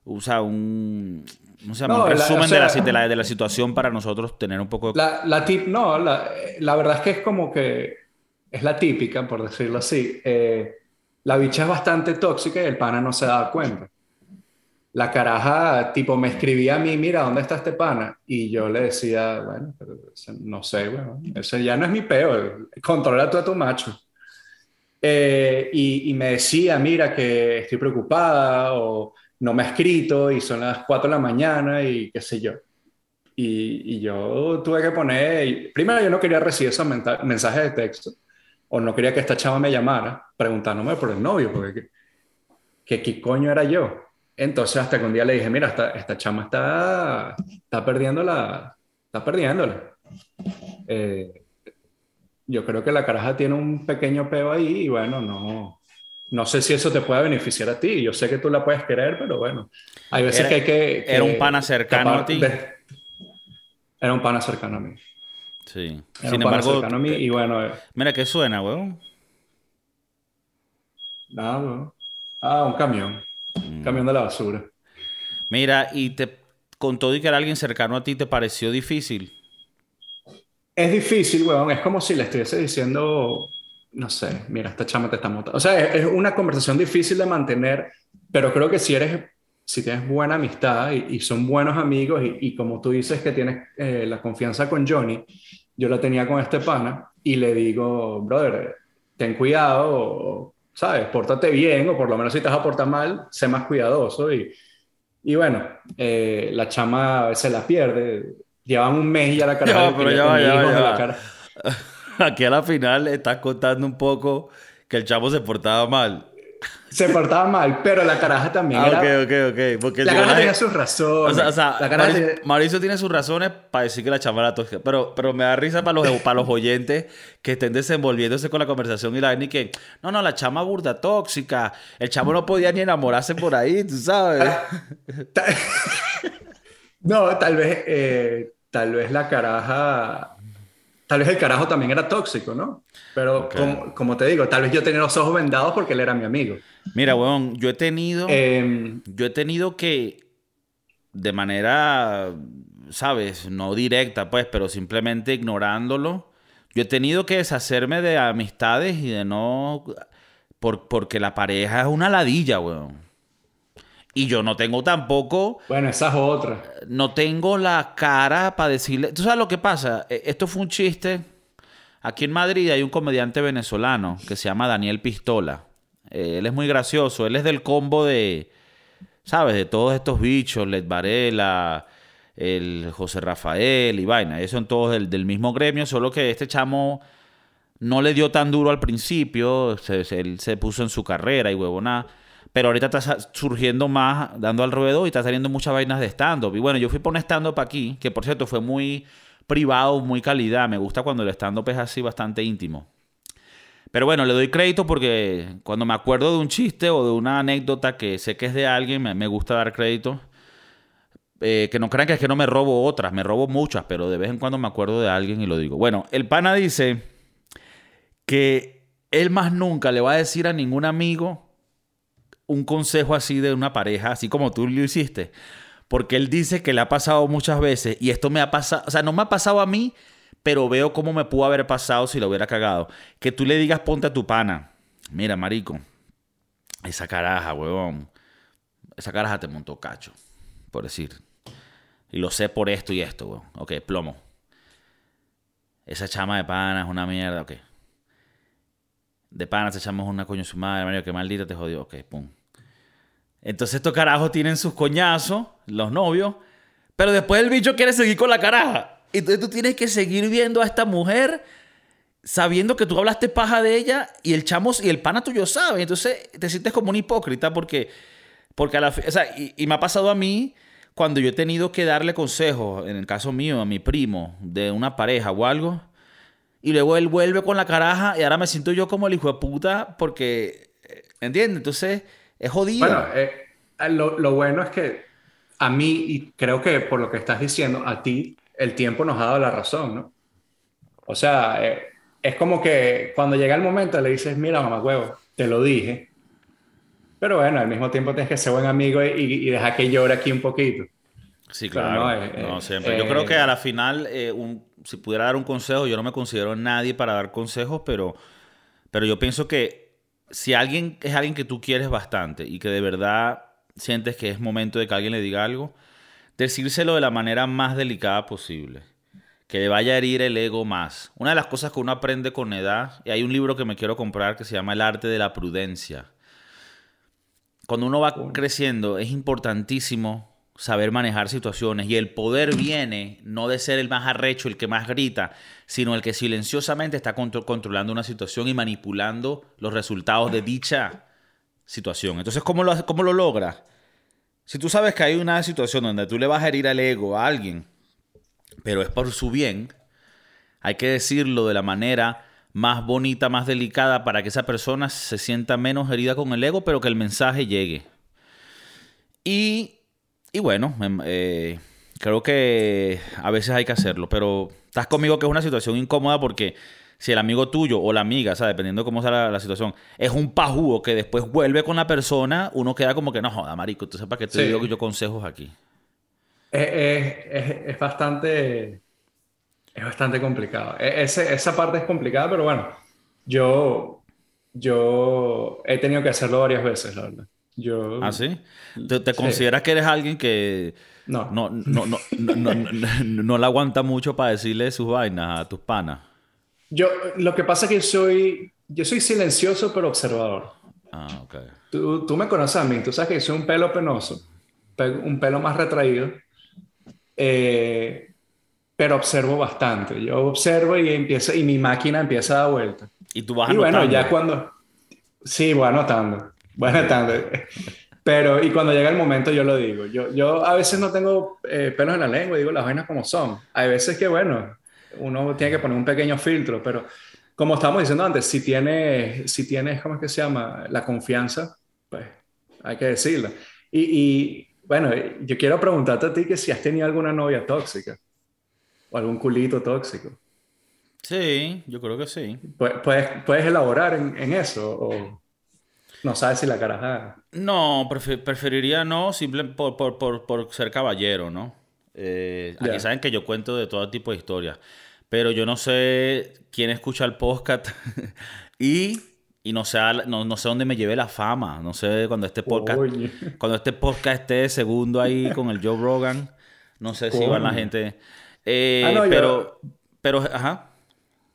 o sea, un, ¿cómo se llama? No, un la- resumen o sea- de, la, de, la, de la situación para nosotros tener un poco de... La, la tip, no, la, la verdad es que es como que es la típica, por decirlo así. Eh, la bicha es bastante tóxica y el pana no se da cuenta. La caraja, tipo, me escribía a mí, mira, ¿dónde está este pana? Y yo le decía, bueno, no sé, bueno, ese ya no es mi peo, controla tú a tu macho. Eh, y, me decía, mira, que estoy preocupada o no me ha escrito y son las 4 de la mañana y qué sé yo. Y, y yo tuve que poner, primero yo no quería recibir esos mensajes de texto, o no quería que esta chava me llamara preguntándome por el novio, porque que, qué coño era yo. Entonces hasta que un día le dije, mira, esta, esta chama está, está perdiendo la, está perdiéndola. Eh, yo creo que la caraja tiene un pequeño peo ahí y bueno, no, no sé si eso te puede beneficiar a ti. Yo sé que tú la puedes querer, pero bueno, hay veces Era- que hay que, que era un pana cercano a ti. de- era un pana cercano a mí. Sí. Era Sin embargo, y bueno, eh, mira, ¿qué suena, weón? nada, bueno. Ah, un camión. Mm. Un camión de la basura. Mira, y te con todo y que era alguien cercano a ti, ¿te pareció difícil? Es difícil, weón. Es como si le estuviese diciendo, no sé, mira, esta chama te está montando. O sea, es, es una conversación difícil de mantener, pero creo que si eres, si tienes buena amistad y, y son buenos amigos y, y como tú dices que tienes eh, la confianza con Johnny, yo la tenía con este pana y le digo, brother, ten cuidado, o, ¿sabes? Pórtate bien o por lo menos si te vas a portar mal, sé más cuidadoso y, y bueno, eh, la chama a veces la pierde. Llevan un mes y ya la cara va, pero ya va, ya va, ya va. cara. Aquí a la final estás contando un poco que el chavo se portaba mal. Se portaba mal, pero la caraja también Ah, era. ok, ok, ok. Porque La caraja tenía sus razones. O sea, o sea, la caraja Mauricio, tenía- Mauricio tiene sus razones para decir que la chama era tóxica. Pero, pero me da risa para los, para los oyentes que estén desenvolviéndose con la conversación y la ven y que, no, no, la chama burda tóxica. El chamo no podía ni enamorarse por ahí, tú sabes. Ta- no, tal vez, eh, tal vez la caraja. Tal vez el carajo también era tóxico, ¿no? Pero como, como te digo, tal vez yo tenía los ojos vendados porque él era mi amigo. Mira, weón, yo he tenido. Eh, Yo he tenido que, de manera, sabes, no directa, pues, pero simplemente ignorándolo, yo he tenido que deshacerme de amistades y de no... por- porque la pareja es una ladilla, weón. Y yo no tengo tampoco, bueno, esa es otra. no tengo la cara para decirle... ¿Tú sabes lo que pasa? E- Esto fue un chiste. Aquí en Madrid hay un comediante venezolano que se llama Daniel Pistola. Eh, él es muy gracioso. Él es del combo de... ¿sabes? De todos estos bichos, Led Varela, el José Rafael y vaina. Ellos son todos del, del mismo gremio, solo que este chamo no le dio tan duro al principio, se- se- él se puso en su carrera y huevona. Pero ahorita está surgiendo más, dando al ruedo y está saliendo muchas vainas de stand-up. Y bueno, yo fui por un stand-up aquí, que por cierto fue muy privado, muy calidad. Me gusta cuando el stand-up es así bastante íntimo. Pero bueno, le doy crédito porque cuando me acuerdo de un chiste o de una anécdota que sé que es de alguien, me gusta dar crédito. Eh, que no crean que es que no me robo otras, me robo muchas, pero de vez en cuando me acuerdo de alguien y lo digo. Bueno, el pana dice que él más nunca le va a decir a ningún amigo un consejo así de una pareja, así como tú lo hiciste. Porque él dice que le ha pasado muchas veces y esto me ha pasado, o sea, no me ha pasado a mí, pero veo cómo me pudo haber pasado si lo hubiera cagado. Que tú le digas, ponte a tu pana. Mira, marico, esa caraja, huevón. Esa caraja te montó cacho, por decir. Y lo sé por esto y esto, huevón. Ok, plomo. Esa chama de pana es una mierda, ok. De pana esa chama es una coño su madre, marico, que maldita te jodió. Ok, pum. Entonces estos carajos tienen sus coñazos, los novios, pero después el bicho quiere seguir con la caraja. Entonces tú tienes que seguir viendo a esta mujer sabiendo que tú hablaste paja de ella y el chamo y el pana tuyo sabe. Entonces te sientes como un hipócrita porque, porque a la o sea, y, y me ha pasado a mí cuando yo he tenido que darle consejos, en el caso mío, a mi primo, de una pareja o algo, y luego él vuelve con la caraja y ahora me siento yo como el hijo de puta porque, eh, ¿entiendes? Entonces es jodido. Bueno, eh, lo, lo bueno es que a mí, y creo que por lo que estás diciendo, a ti el tiempo nos ha dado la razón, ¿no? O sea, eh, es como que cuando llega el momento le dices, mira, mamá huevo, te lo dije. Pero bueno, al mismo tiempo tienes que ser buen amigo y, y dejar que llore aquí un poquito. Sí, claro. No, siempre. yo creo que a la final, si pudiera dar un consejo, yo no me considero nadie para dar consejos, pero, pero yo pienso que si alguien es alguien que tú quieres bastante y que de verdad sientes que es momento de que alguien le diga algo, decírselo de la manera más delicada posible. Que le vaya a herir el ego más. Una de las cosas que uno aprende con edad, y hay un libro que me quiero comprar que se llama El arte de la prudencia. Cuando uno va creciendo, es importantísimo saber manejar situaciones. Y el poder viene no de ser el más arrecho, el que más grita, sino el que silenciosamente está controlando una situación y manipulando los resultados de dicha situación. Entonces, ¿cómo lo, cómo lo? Si tú sabes que hay una situación donde tú le vas a herir al ego a alguien, pero es por su bien, hay que decirlo de la manera más bonita, más delicada, para que esa persona se sienta menos herida con el ego, pero que el mensaje llegue. Y, y bueno, eh, creo que a veces hay que hacerlo, pero estás conmigo que es una situación incómoda porque si el amigo tuyo o la amiga, o sea, dependiendo cómo sea la, situación, es un pajúo que después vuelve con la persona, uno queda como que no joda, marico, tú sepas que te digo yo consejos aquí. Es, bastante es bastante complicado. E, esa parte es complicada, pero bueno, yo, yo he tenido que hacerlo varias veces, la verdad. Yo, ¿Ah, sí? ¿Te, consideras que eres alguien que no. No, no, no, no, no, le aguanta mucho para decirle sus vainas a tus panas? Yo, lo que pasa es que soy, yo soy silencioso pero observador. Ah, ok. Tú, tú me conoces a mí, tú sabes que soy un pelo penoso, un pelo más retraído, eh, pero observo bastante. Yo observo y, empieza, y mi máquina empieza a dar vuelta. Y tú vas Y bueno, ya cuando... Sí, voy anotando, voy anotando. Pero, y cuando llega el momento, yo lo digo. Yo, yo a veces no tengo eh, pelos en la lengua, digo las vainas como son. Hay veces que, bueno, uno tiene que poner un pequeño filtro, pero como estábamos diciendo antes, si tienes, si tienes, ¿cómo es que se llama? La confianza, pues hay que decirlo. Y, y, bueno, yo quiero preguntarte a ti que si has tenido alguna novia tóxica o algún culito tóxico. Sí, yo creo que sí. ¿Puedes, puedes elaborar en, en eso o no sabes si la carajada? No, preferiría no, simplemente por, por, por, por ser caballero, ¿no? Eh, aquí saben que yo cuento de todo tipo de historias. Pero yo no sé quién escucha el podcast y, y no, sé, no, no, sé dónde me lleve la fama. No sé cuando este podcast, cuando este podcast esté segundo ahí con el Joe Rogan. No sé si van la gente. Eh, ah, pero, pero, ajá.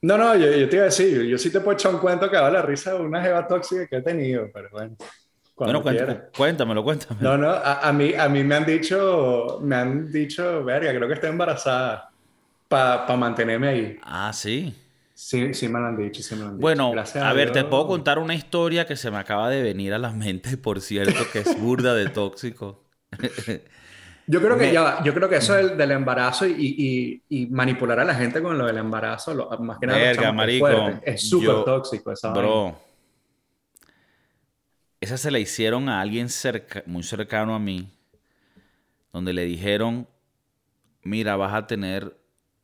No, no, yo, yo, te iba a decir, yo sí te puedo echar un cuento que da la risa de una jeva tóxica que he tenido, pero bueno bueno, cuéntamelo, cuéntamelo. No, no, a, mí, a mí me han dicho, me han dicho, verga, creo que estoy embarazada para mantenerme ahí. Ah, sí. Sí, sí me lo han dicho, sí me lo han dicho. Bueno, a, ver, te puedo contar una historia que se me acaba de venir a la mente, por cierto, que es burda de tóxico. Yo creo que ya, yo creo que eso del, del embarazo y, y, y, manipular a la gente con lo del embarazo, más que nada, Verga, marico, es súper tóxico esa Bro, esa se la hicieron a alguien cerca, muy cercano a mí, donde le dijeron, mira, vas a tener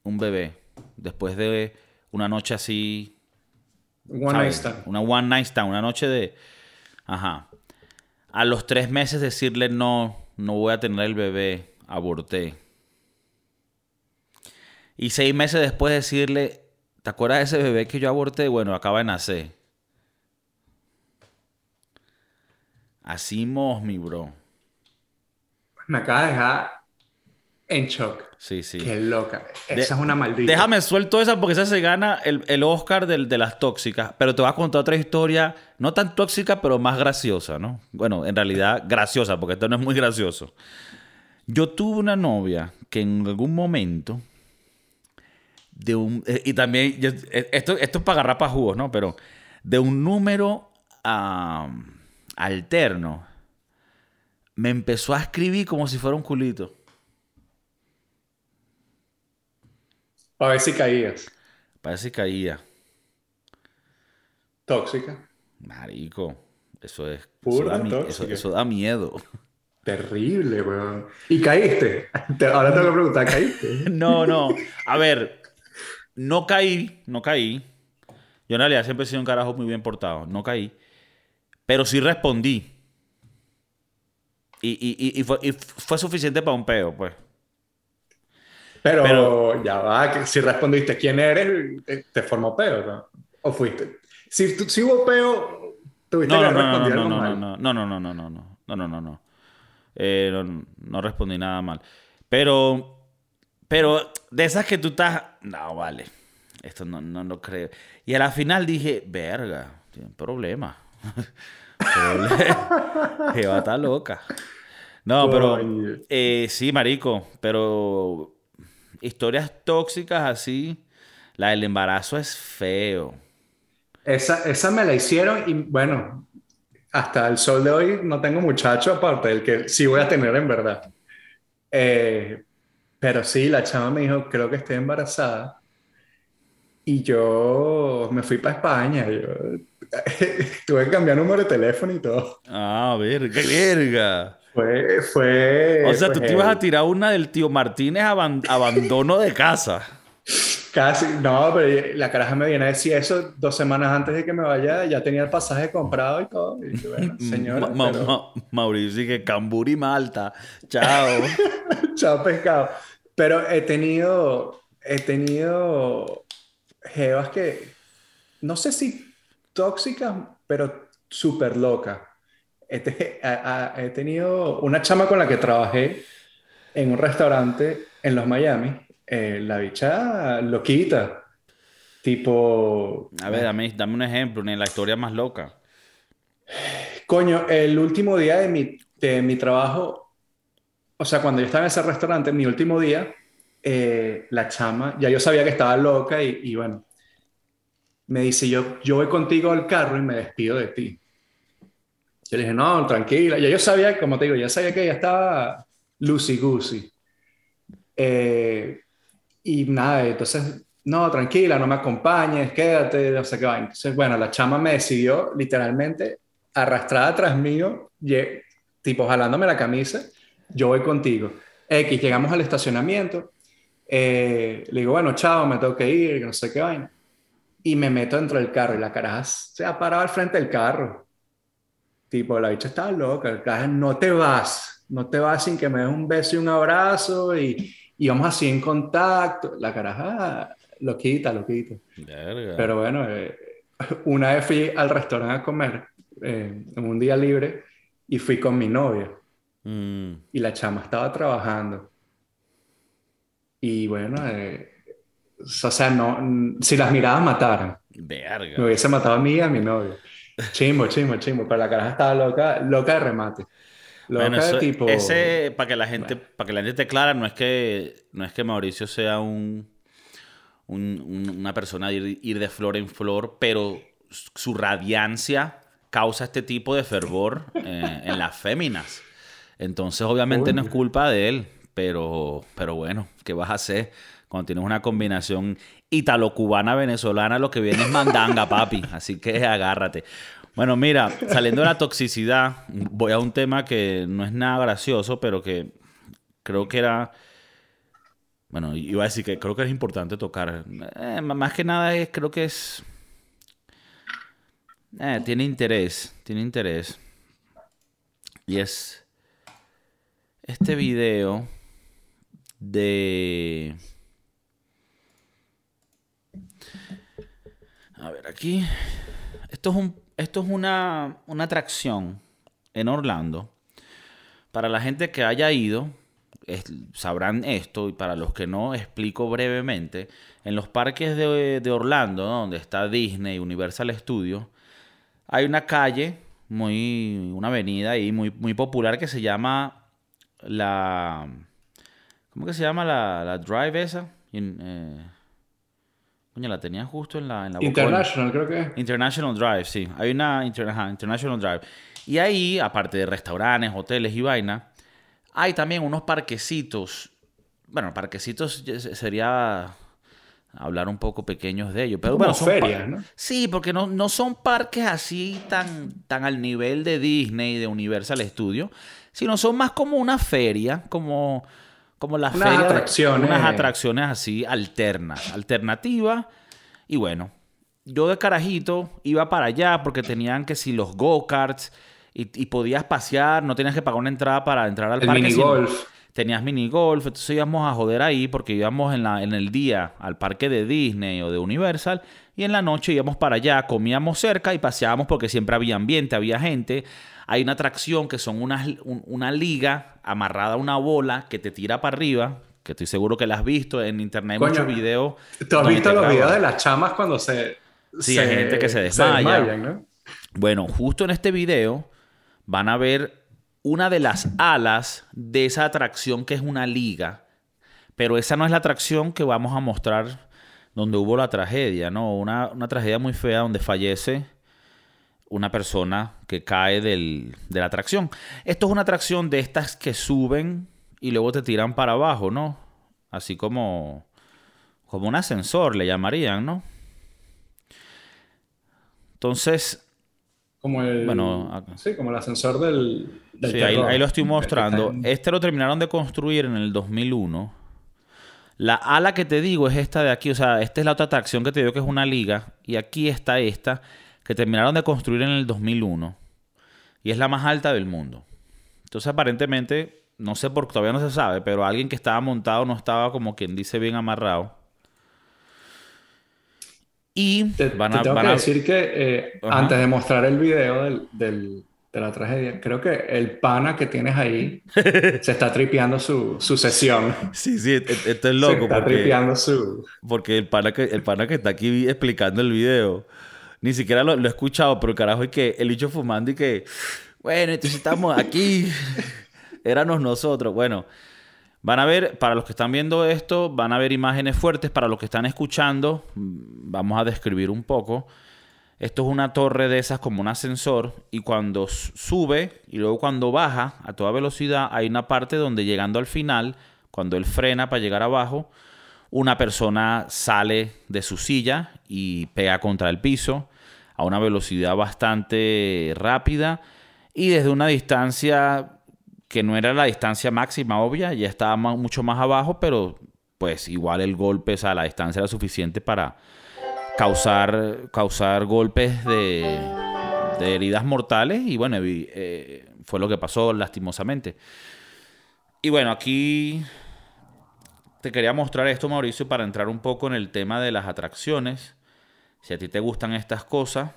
un bebé después de una noche así. One night stand. Una one night stand, una noche de... Ajá. A los tres meses decirle, no, no voy a tener el bebé, aborté. Y seis meses después decirle, ¿te acuerdas de ese bebé que yo aborté? Bueno, acaba de nacer. Así mi bro. Me acaba de dejar en shock. Sí, sí. Qué loca. Esa es una maldita. Déjame suelto esa porque esa se gana el, Oscar de las tóxicas. Pero te voy a contar otra historia, no tan tóxica, pero más graciosa, ¿no? Bueno, en realidad graciosa, porque esto no es muy gracioso. Yo tuve una novia que en algún momento de un... Eh, y también, eh, esto, esto es para agarrar para jugos, ¿no? Pero de un número alterno, me empezó a escribir como si fuera un culito. Para ver si caías. Para ver si caía. Tóxica. Marico, eso es. Pura eso, da, eso, da miedo. Terrible, weón. ¿Y caíste? Ahora tengo que preguntar, ¿caíste? no, no. A ver, no caí, no caí. Yo en realidad siempre he sido un carajo muy bien portado. No caí. Pero sí respondí. Y, fue, suficiente para un peo, pues. Pero, ya va, si respondiste quién eres, eh, te formó peo, ¿no? ¿O fuiste? Si, si hubo peo, tuviste no, que no, responder no, no, no, no, no, no, no, no, no, no, no, no, no, no. Eh, no, no respondí nada mal. Pero, pero de esas que tú estás, no, vale, esto no, no lo creo. Y a la final dije, verga, tiene problema. Jeva está loca. No, pero eh, sí, marico, pero historias tóxicas así, la del embarazo es feo. Esa, esa me la hicieron y bueno, hasta el sol de hoy no tengo muchacho aparte del que sí voy a tener en verdad. Eh, pero sí, la chama me dijo, creo que estoy embarazada. Y yo me fui para España. Yo tuve que cambiar número de teléfono y todo. Ah, verga, verga. Fue, fue. O sea, tú te ibas a tirar una del tío Martínez abandono de casa. Casi, no, pero la caraja me viene a decir eso dos semanas antes de que me vaya, ya tenía el pasaje comprado y todo. Y bueno, señora. Mauricio, que Camburi Malta. Chao. Chao, pescado. Pero he tenido, he tenido jevas que, no sé si tóxicas, pero súper locas. He, he tenido una chama con la que trabajé en un restaurante en los Miami eh, la bicha loquita. Tipo. A ver, dame, dame un ejemplo, ni la historia más loca. Coño, el último día de mi, de mi trabajo, o sea, cuando yo estaba en ese restaurante, mi último día, eh, la chama, ya yo sabía que estaba loca y, y, bueno, me dice, yo, yo voy contigo al carro y me despido de ti. Yo le dije, no, tranquila. Ya yo sabía, como te digo, ya sabía que ella estaba loosey goosey. Eh, y nada, entonces, no, tranquila, no me acompañes, quédate, no sé qué va. Entonces, bueno, la chama me decidió literalmente arrastrada tras mío, tipo jalándome la camisa, yo voy contigo. X, llegamos al estacionamiento, eh, le digo, bueno, chao, me tengo que ir, no sé qué vaina. Y me meto dentro del carro y la caraja se ha parado al frente del carro. Tipo, la bicha estaba loca, el no te vas, no te vas sin que me des un beso y un abrazo y, íbamos así en contacto. La caraja lo quita, lo quita. Pero bueno, eh, una vez fui al restaurante a comer eh, en un día libre y fui con mi novia. Mm. Y la chama estaba trabajando. Y bueno, eh, o sea, no, si las miradas mataran. Verga. Me hubiese matado a mí y a mi novia. Chimbo, chimbo, chimbo. Pero la caraja estaba loca, loca de remate bueno, ese, para que la gente, para que la gente esté clara, no es que, no es que Mauricio sea un, una persona de ir, de flor en flor, pero su radiancia causa este tipo de fervor eh, en las féminas. Entonces, obviamente, no es culpa de él, pero, pero bueno, ¿qué vas a hacer? Cuando tienes una combinación italo-cubana-venezolana, lo que viene es mandanga, papi. Así que agárrate. Bueno, mira, saliendo de la toxicidad, voy a un tema que no es nada gracioso, pero que creo que era. Bueno, iba a decir que creo que es importante tocar. Eh, más que nada es, creo que es. Eh, tiene interés, tiene interés. Y es este video de... A ver, aquí. Esto es un esto es una, atracción en Orlando. Para la gente que haya ido, sabrán esto, y para los que no, explico brevemente. En los parques de, Orlando, donde está Disney, Universal Studios, hay una calle, muy, una avenida ahí muy, muy popular que se llama la... ¿Cómo que se llama la, la drive esa? Eh, Coño, la tenía justo en la, en la International, creo que. International Drive, sí. Hay una International Drive. Y ahí, aparte de restaurantes, hoteles y vaina, hay también unos parquecitos. Bueno, parquecitos sería hablar un poco pequeños de ellos. Pero bueno, son ferias, ¿no? Sí, porque no, no son parques así tan, tan al nivel de Disney, de Universal Studios, sino son más como una feria, como, como las Unas ferias. atracciones. Unas atracciones así alternas, alternativas. Y bueno, yo de carajito iba para allá porque tenían que si los go-karts y, y podías pasear, no tenías que pagar una entrada para entrar al El parque. sino- minigolf. Tenías minigolf, entonces íbamos a joder ahí porque íbamos en, la, en el día al parque de Disney o de Universal y en la noche íbamos para allá, comíamos cerca y paseábamos porque siempre había ambiente, había gente. Hay una atracción que son unas, un- una liga amarrada a una bola que te tira para arriba, que estoy seguro que la has visto en internet, Coño, muchos videos. ¿Tú has visto los videos de las chamas cuando se... Sí, hay gente que se desmaya. desmayan, ¿no? Bueno, justo en este video van a ver una de las alas de esa atracción que es una liga. Pero esa no es la atracción que vamos a mostrar donde hubo la tragedia, ¿no? Una, una tragedia muy fea donde fallece una persona que cae del- de la atracción. Esto es una atracción de estas que suben y luego te tiran para abajo, ¿no? Así como, como un ascensor le llamarían, ¿no? Entonces, Como el... Bueno, acá. Sí, como el ascensor del... del Sí, ahí, lo estoy mostrando. en- Este lo terminaron de construir en el 2001. La ala que te digo es esta de aquí. O sea, esta es la otra atracción que te digo que es una liga. Y aquí está esta que terminaron de construir en el 2001. Y es la más alta del mundo. Entonces, aparentemente, no sé por todavía no se sabe, pero alguien que estaba montado no estaba como quien dice bien amarrado. Y Te, van te a, tengo van que a- decir que eh, antes de mostrar el video del, del- de la tragedia, creo que el pana que tienes ahí se está tripeando su, su sesión. Sí, sí, e- esto es se loco está porque... tripeando su... Porque el pana que, el pana que está aquí explicando el video, ni siquiera lo, lo he escuchado, pero carajo es que el bicho fumando y que, bueno, entonces estamos aquí, éramos nosotros. Bueno, van a ver, para los que están viendo esto, van a ver imágenes fuertes, para los que están escuchando, mm, vamos a describir un poco. Esto es una torre de esas como un ascensor y cuando sube y luego cuando baja a toda velocidad hay una parte donde llegando al final, cuando él frena para llegar abajo, una persona sale de su silla y pega contra el piso a una velocidad bastante rápida y desde una distancia que no era la distancia máxima obvia, ya estaba mucho más abajo, pero pues igual el golpe, o sea, la distancia era suficiente para causar, causar golpes de, de heridas mortales y bueno, eh, fue lo que pasó lastimosamente. Y bueno, aquí te quería mostrar esto, Mauricio, para entrar un poco en el tema de las atracciones. Si a ti te gustan estas cosas.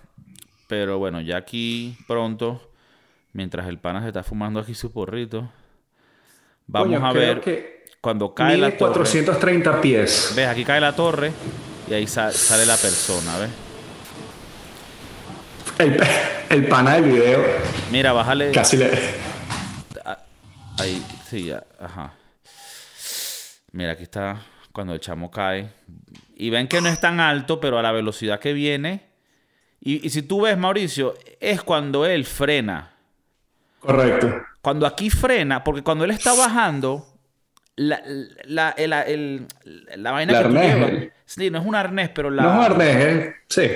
Pero bueno, ya aquí pronto, mientras el pana se está fumando aquí su porrito, vamos a ver que cuando cae la torre. 430 pies. ¿Ves? Aquí cae la torre y ahí sa- sale la persona, ¿ves? El, el pana del video Mira, bájale. casi le... Ahí, sí, ya, ajá. Mira, aquí está cuando el chamo cae. Y ven que no es tan alto, pero a la velocidad que viene. Y, y si tú ves, Mauricio, es cuando él frena. Correcto. Cuando aquí frena, porque cuando él está bajando, la, la, el- el- la vaina que tú arnés, llevas. el- Sí, no es un arnés, pero la, No es un arnés, ¿eh? Sí.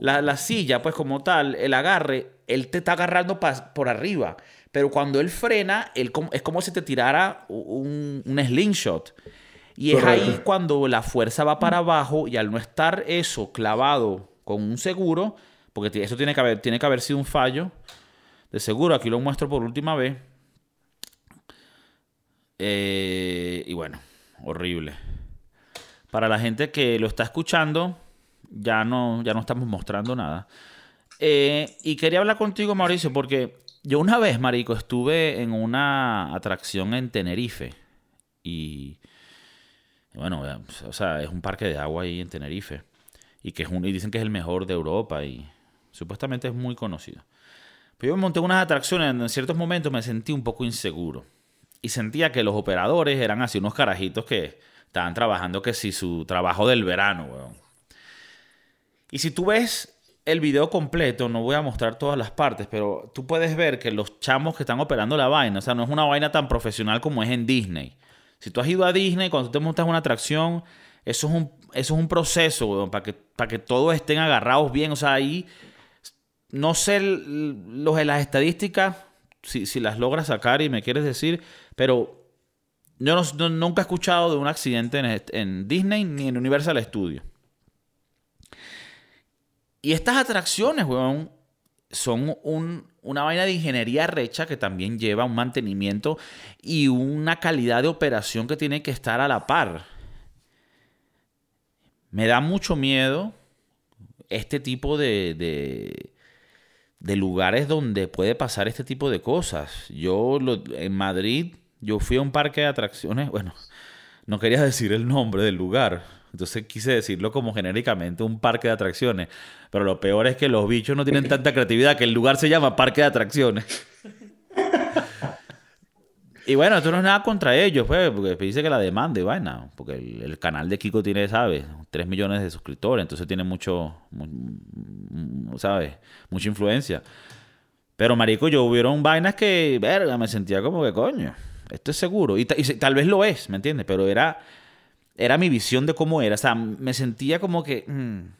la, la silla, pues como tal, el agarre, él te está agarrando pa- por arriba. Pero cuando él frena, él es como si te tirara un, un slingshot. Y es ahí cuando la fuerza va para abajo y al no estar eso clavado con un seguro, porque eso tiene que haber, tiene que haber sido un fallo de seguro, aquí lo muestro por última vez. Eh, y bueno, horrible. Para la gente que lo está escuchando, ya no, ya no estamos mostrando nada. Eh, y quería hablar contigo, Mauricio, porque yo una vez, Marico, estuve en una atracción en Tenerife. Y bueno, o sea, es un parque de agua ahí en Tenerife. Y que es un, y dicen que es el mejor de Europa y supuestamente es muy conocido. Pero yo me monté unas atracciones en ciertos momentos me sentí un poco inseguro. Y sentía que los operadores eran así unos carajitos que estaban trabajando que si su trabajo del verano, weón. Y si tú ves el video completo, no voy a mostrar todas las partes, pero tú puedes ver que los chamos que están operando la vaina, o sea, no es una vaina tan profesional como es en Disney. Si tú has ido a Disney, cuando tú te montas una atracción, Eso es un, eso es un proceso, para que, para que todos estén agarrados bien. O sea, ahí, no sé los de las estadísticas, si, si las logras sacar y me quieres decir, pero yo no, nunca he escuchado de un accidente en, en, Disney ni en Universal Studios. Y estas atracciones, weón, son una vaina de ingeniería recha que también lleva un mantenimiento y una calidad de operación que tiene que estar a la par. Me da mucho miedo este tipo de, de lugares donde puede pasar este tipo de cosas. Yo en Madrid, yo fui a un parque de atracciones, bueno, no quería decir el nombre del lugar, entonces quise decirlo como genéricamente un parque de atracciones. Pero lo peor es que los bichos no tienen tanta creatividad que el lugar se llama parque de atracciones. y bueno, esto no es nada contra ellos, pues, porque dice que la demanda y vaina. Porque el, canal de Kiko tiene, ¿sabes? 3 millones de suscriptores, entonces tiene mucho, ¿sabes? Mucha influencia. Pero, marico, yo hubieron vainas que, verga, me sentía como que coño. Esto es seguro. Y, tal vez lo es, ¿me entiendes? Pero era era mi visión de cómo era. O sea, me sentía como que... Mm.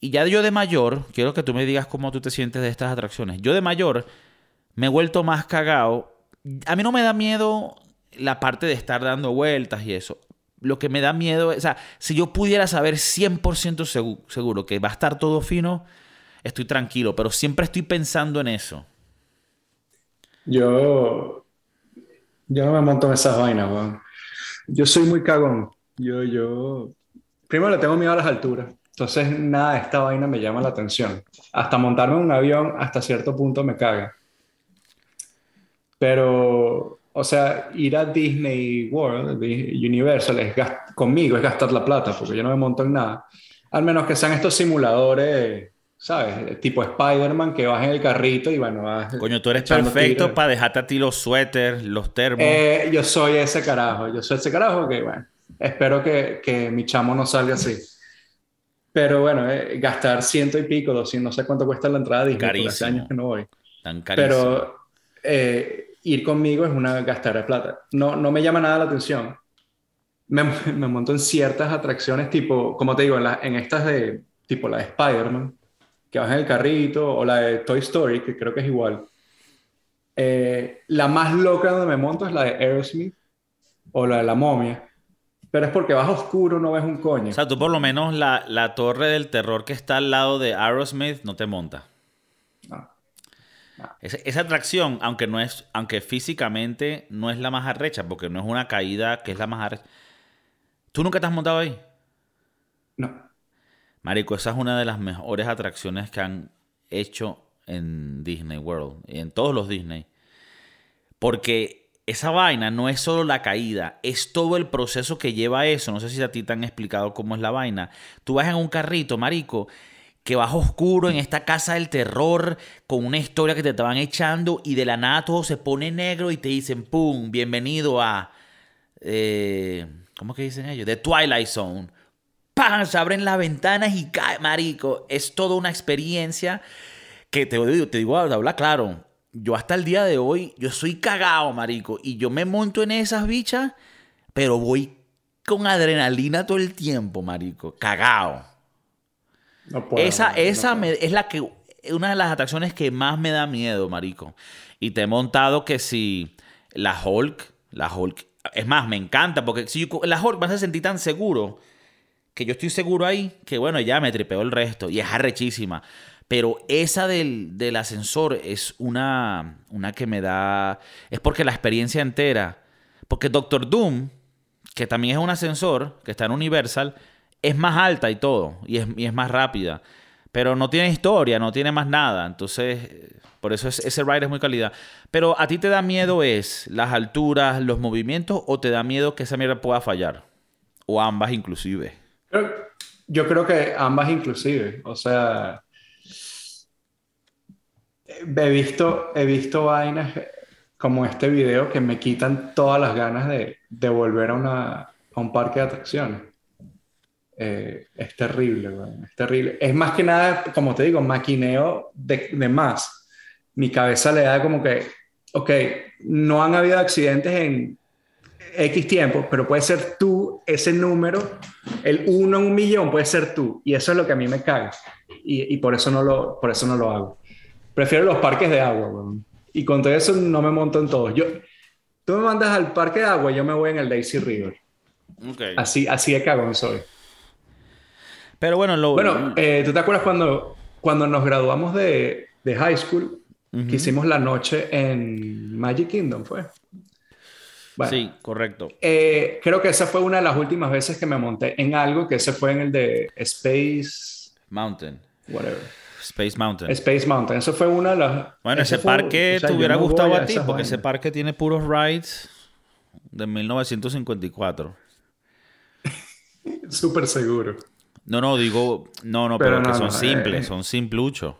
Y ya yo de mayor, quiero que tú me digas cómo tú te sientes de estas atracciones. Yo de mayor me he vuelto más cagado. A mí no me da miedo la parte de estar dando vueltas y eso. Lo que me da miedo o sea, si yo pudiera saber 100% seguro que va a estar todo fino, estoy tranquilo, pero siempre estoy pensando en eso. Yo, yo no me monto en esas vainas, weón. Yo soy muy cagón. Yo, yo, primero le tengo miedo a las alturas. Entonces, nada de esta vaina me llama la atención. Hasta montarme en un avión, hasta cierto punto me caga. Pero, o sea, ir a Disney World, Universal, es conmigo es gastar la plata, porque yo no me monto en nada. Al menos que sean estos simuladores, ¿sabes? Tipo Spider-Man, que vas en el carrito y bueno, vas. Coño, tú eres perfecto para dejarte a ti los suéteres, los termos. Eh, yo soy ese carajo, yo soy ese carajo que, bueno Espero que, que, mi chamo no salga así. Pero bueno, eh, gastar ciento y pico, doscientos, no sé cuánto cuesta la entrada de Disney, hace años que no voy. Tan carísimo. Pero eh, ir conmigo es una gastar de plata. No, no me llama nada la atención. Me, monto en ciertas atracciones, tipo, como te digo, en, en estas de, tipo la de Spider-Man, que vas en el carrito, o la de Toy Story, que creo que es igual. Eh, la más loca donde me monto es la de Aerosmith, o la de la momia pero es porque vas oscuro, no ves un coño. O sea, tú por lo menos la, la torre del terror que está al lado de Aerosmith no te monta. No. Esa, atracción, aunque no es, aunque físicamente no es la más arrecha, porque no es una caída que es la más arrecha. ¿Tú nunca te has montado ahí? No. Marico, esa es una de las mejores atracciones que han hecho en Disney World y en todos los Disney. Porque esa vaina no es solo la caída, es todo el proceso que lleva eso. No sé si a ti te han explicado cómo es la vaina. Tú vas en un carrito, marico, que vas oscuro en esta casa del terror, con una historia que te estaban echando y de la nada todo se pone negro y te dicen, ¡pum! Bienvenido a... Eh, ¿Cómo que dicen ellos? The Twilight Zone. ¡Pam! Se abren las ventanas y cae, marico. Es toda una experiencia que te, te digo, habla claro yo hasta el día de hoy, yo soy cagado, marico. Y yo me monto en esas bichas, pero voy con adrenalina todo el tiempo, marico. Cagado. Esa esa es la que, una de las atracciones que más me da miedo, marico. Y te he montado que si la Hulk, la Hulk, es más, me encanta, porque si la Hulk me hace sentir tan seguro, que yo estoy seguro ahí, que bueno, ya me tripeo el resto. Y es arrechísima. Pero esa del, del ascensor es una, una que me da... Es porque la experiencia entera... Porque Doctor Doom, que también es un ascensor, que está en Universal, es más alta y todo, y es, y es más rápida. Pero no tiene historia, no tiene más nada. Entonces, por eso ese ride es muy calidad. Pero a ti te da miedo es las alturas, los movimientos, o te da miedo que esa mierda pueda fallar. O ambas inclusive. Yo creo que ambas inclusive. O sea, he visto, he visto vainas como este video que me quitan todas las ganas de, de volver a, una, a, un parque de atracciones. Eh, es terrible, es terrible. Es más que nada, como te digo, maquineo de, de, más. Mi cabeza le da como que, ok, no han habido accidentes en X tiempo, pero puede ser tú ese número, el uno en un millón puede ser tú. Y eso es lo que a mí me caga. Y, y por, eso no lo, por eso no lo hago. Prefiero los parques de agua. Y con todo eso no me monto en todos. Yo, tú me mandas al parque de agua, yo me voy en el Daisy River. Ok. Así, así de cagón soy. Pero bueno, lo... Bueno, eh, ¿tú te acuerdas cuando, cuando nos graduamos de, de high school? Que hicimos la noche en Magic Kingdom, ¿fue? Bueno, Sí, correcto. eh, creo que esa fue una de las últimas veces que me monté en algo, que ese fue en el de Space... Mountain. Whatever. Space Mountain. Space Mountain. Eso fue una de las... Bueno, ese, fue- parque o sea, te hubiera no gustado a ti, porque ese parque tiene puros rides de 1954. Súper seguro. No, no, digo, no, no, Pero pero, que son no, simples, eh. son simpluchos.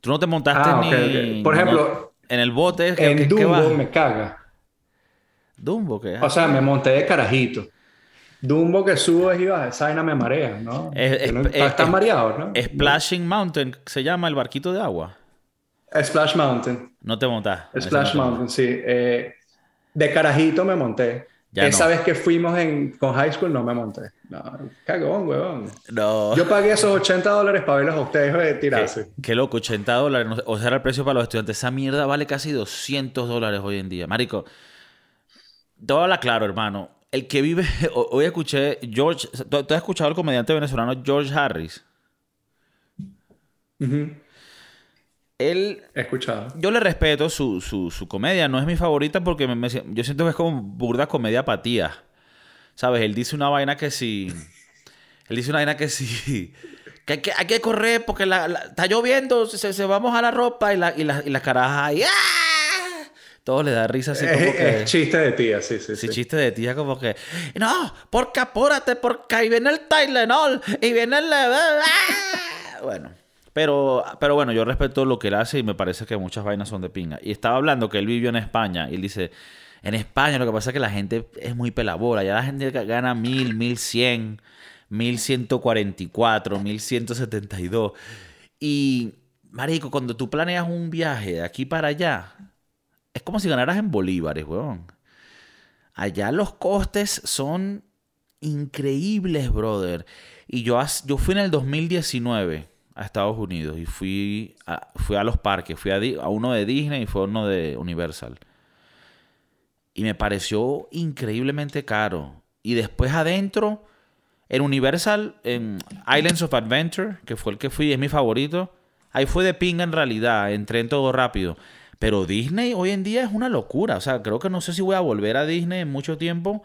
Tú no te montaste Ah, ni. Por no- ejemplo, en el bote. ¿qué- En? Dumbo me caga. Dumbo, ¿qué? O sea, me monté de carajito. Dumbo que subes y bajas, esa vaina me marea, ¿no? Es- Que no- es- estás es- tan mareado, ¿no? Splashing Mountain se llama el barquito de agua. Splash Mountain. No te montaste. Splash Mountain, sí. Eh, de carajito me monté. Ya Esa no. vez que fuimos en, con high school no me monté. No, cagón, huevón. No. Yo pagué esos 80 dólares para verlos a ustedes eh, tirarse. Qué loco, 80 dólares. O sea, era el precio para los estudiantes. Esa mierda vale casi 200 dólares hoy en día. Marico, te voy a hablar claro, hermano. El que vive. ho- Hoy escuché George. ¿Tú, has escuchado al comediante venezolano George Harris? Ujú. Él. He escuchado. Yo le respeto su, su, su comedia. No es mi favorita porque me- me- yo siento que es como burda comedia apatía. ¿Sabes? Él dice una vaina que sí. Él dice una vaina que sí. Que hay que, hay que correr porque la- la- está lloviendo, se, se va a mojar la ropa y, la, y, la- y las carajas ahí. ¡ah! Todo le da risa así como que. es chiste de tía, sí, sí, Sí, sí. chiste de tía como que. No, porque apúrate, porque ahí viene el Tylenol y viene el. ¡ah! Bueno. Pero, pero bueno, yo respeto lo que él hace y me parece que muchas vainas son de pinga. Y estaba hablando que él vivió en España y él dice, en España lo que pasa es que la gente es muy pelabola. Ya la gente gana mil, mil cien, mil ciento cuarenta y cuatro, mil ciento setenta y dos. Y, marico, cuando tú planeas un viaje de aquí para allá, es como si ganaras en bolívares, weón. Allá los costes son increíbles, brother. Y yo, yo fui en el 2019 a Estados Unidos y fui a, fui a los parques. Fui a, uno de Disney y fue a uno de Universal. Y me pareció increíblemente caro. Y después adentro, en Universal, en Islands of Adventure, que fue el que fui, es mi favorito. Ahí fue de pinga en realidad, entré en todo rápido. Pero Disney hoy en día es una locura. O sea, creo que no sé si voy a volver a Disney en mucho tiempo.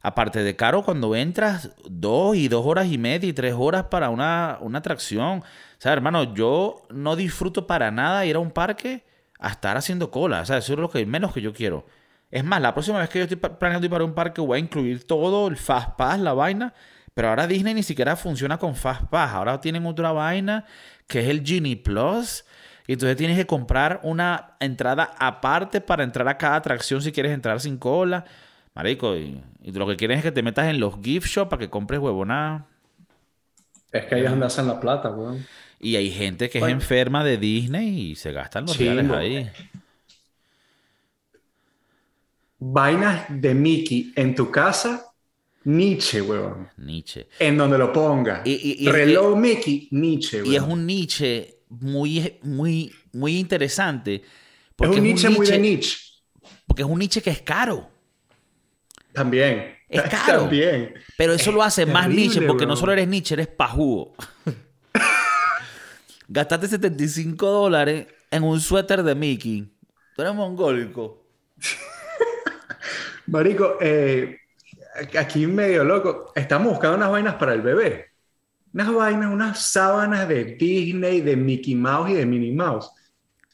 Aparte de caro, cuando entras dos y dos horas y media y tres horas para una, una atracción. O sea, hermano, yo no disfruto para nada ir a un parque a estar haciendo cola. O sea, eso es lo que menos que yo quiero. Es más, la próxima vez que yo estoy planeando ir para un parque voy a incluir todo, el Fast Pass, la vaina. Pero ahora Disney ni siquiera funciona con Fast Pass. Ahora tienen otra vaina que es el Genie Plus. Y entonces tienes que comprar una entrada aparte para entrar a cada atracción si quieres entrar sin cola. Marico, y, y lo que quieren es que te metas en los gift shop para que compres huevonada. Es que ahí es donde hacen la plata, weón. Y hay gente que Bueno. es enferma de Disney y se gastan los Chimbo. reales ahí. Vainas de Mickey en tu casa, Nietzsche, weón. Nietzsche. En donde lo pongas. Y- y- y- Reloj Mickey, Nietzsche, weón. Y es un Nietzsche muy, muy, muy interesante. Es Porque un Nietzsche muy de Nietzsche. Porque es un Nietzsche que es caro. También. Es caro. También. Pero eso lo hace más Nietzsche porque no solo eres Nietzsche, eres pajugo. Gastaste 75 dólares en un suéter de Mickey. Tú eres mongólico. Marico, eh, aquí medio loco. Estamos buscando unas vainas para el bebé. Unas vainas, unas sábanas de Disney, de Mickey Mouse y de Minnie Mouse.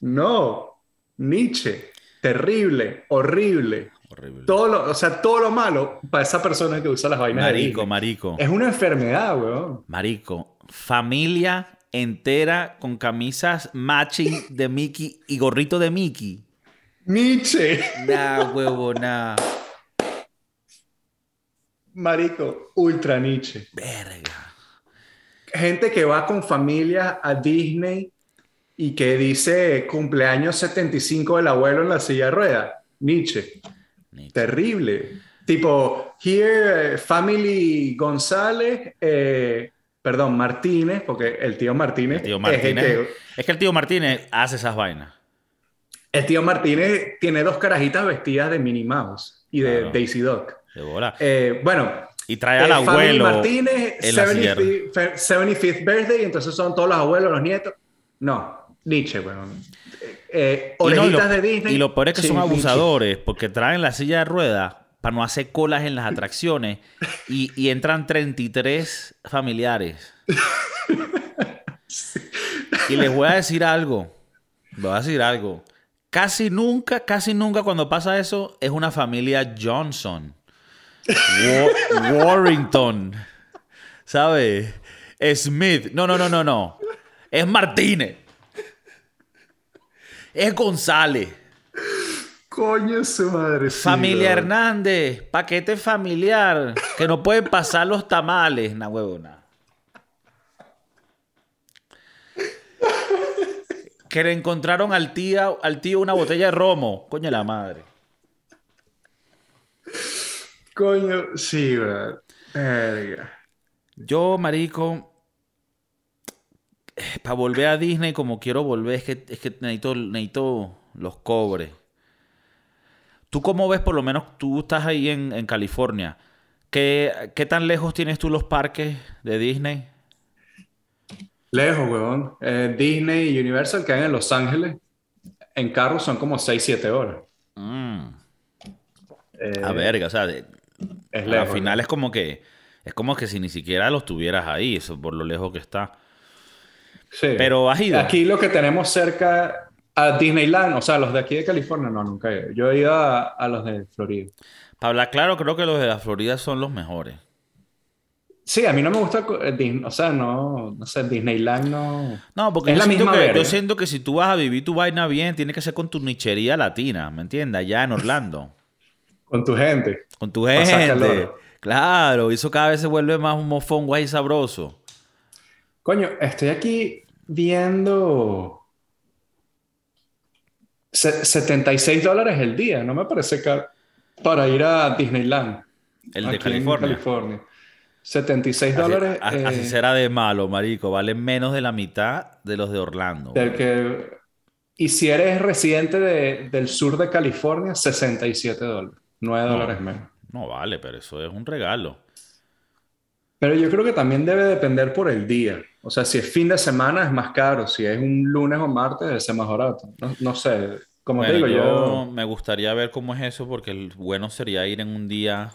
No, Nietzsche. Terrible, horrible. Horrible. Todo lo, o sea, todo lo malo para esa persona que usa las vainas de Marico, Disney. marico. Es una enfermedad, weón. Marico. Familia entera con camisas matching de Mickey y gorrito de Mickey. Nietzsche. Nah, huevo, nah. Marico, ultra Nietzsche. Verga. gente que va con familia a Disney y que dice cumpleaños 75 del abuelo en la silla de ruedas. Nietzsche. Terrible. Tipo, here, eh, Family González, eh, perdón, Martínez, porque el tío Martínez, El tío es, Martínez. Es que el tío Martínez hace esas vainas. el tío Martínez tiene dos carajitas vestidas de Minnie Mouse y de Claro. Daisy Duck. De bola. Eh, bueno, Y trae al abuelo. Martínez, en la 75th, fe- 75th birthday, entonces son todos los abuelos, los nietos. No, Nietzsche, bueno. Eh, Y no, y lo, de Disney. y lo peor es que sí, son Nietzsche. abusadores porque traen la silla de ruedas para no hacer colas en las atracciones y, y entran 33 familiares. Y les voy a decir algo. Les voy a decir algo. Casi nunca, casi nunca cuando pasa eso es una familia Johnson. Wa- Warrington. ¿Sabes? Smith. No, no, no, no, no. Es Martínez. Es González. Coño, su madre. Familia. Hernández, paquete familiar, que no pueden pasar los tamales, na huevona. Que le encontraron al tío, al tío una botella de romo. Coño la madre. Coño, sí. Verga. Yo, marico, para volver a Disney como quiero volver, es que, es que necesito, necesito los cobres. ¿Tú cómo ves, por lo menos, tú estás ahí en, en California? ¿Qué, ¿Qué tan lejos tienes tú los parques de Disney? Lejos, weón. Eh, Disney y Universal quedan en Los Ángeles. En carro son como 6-7 horas. Mm, Eh, a verga, o sea, de- Es al final ¿no? es como que es como que si ni siquiera los tuvieras ahí, eso por lo lejos que está. Sí. Pero has ido. Aquí lo que tenemos cerca a Disneyland, o sea, los de aquí de California, no, nunca he ido. Yo he ido a, a los de Florida. Para hablar claro, creo que los de la Florida son los mejores. Sí, a mí no me gusta, eh, o sea, no, no sé, Disneyland no. No, porque Es yo, la siento misma que, yo siento que si tú vas a vivir tu vaina bien, tiene que ser con tu nichería latina, ¿me entiendes? Allá en Orlando. Con tu gente. Con tu gente. Claro, y eso cada vez se vuelve más un mofón guay sabroso. Coño, estoy aquí viendo se- 76 dólares el día, no me parece caro para ir a Disneyland. El de California. California. 76 Así, dólares. a- eh, así será de malo, marico. Valen menos de la mitad de los de Orlando. del que, y si eres residente de- del sur de California, 67 dólares. 9 No. dólares menos. No vale, pero eso es un regalo. Pero yo creo que también debe depender por el día. O sea, si es fin de semana es más caro. Si es un lunes o martes es más barato. No, no sé. Como te digo, yo yo... me gustaría ver cómo es eso, porque el bueno sería ir en un día.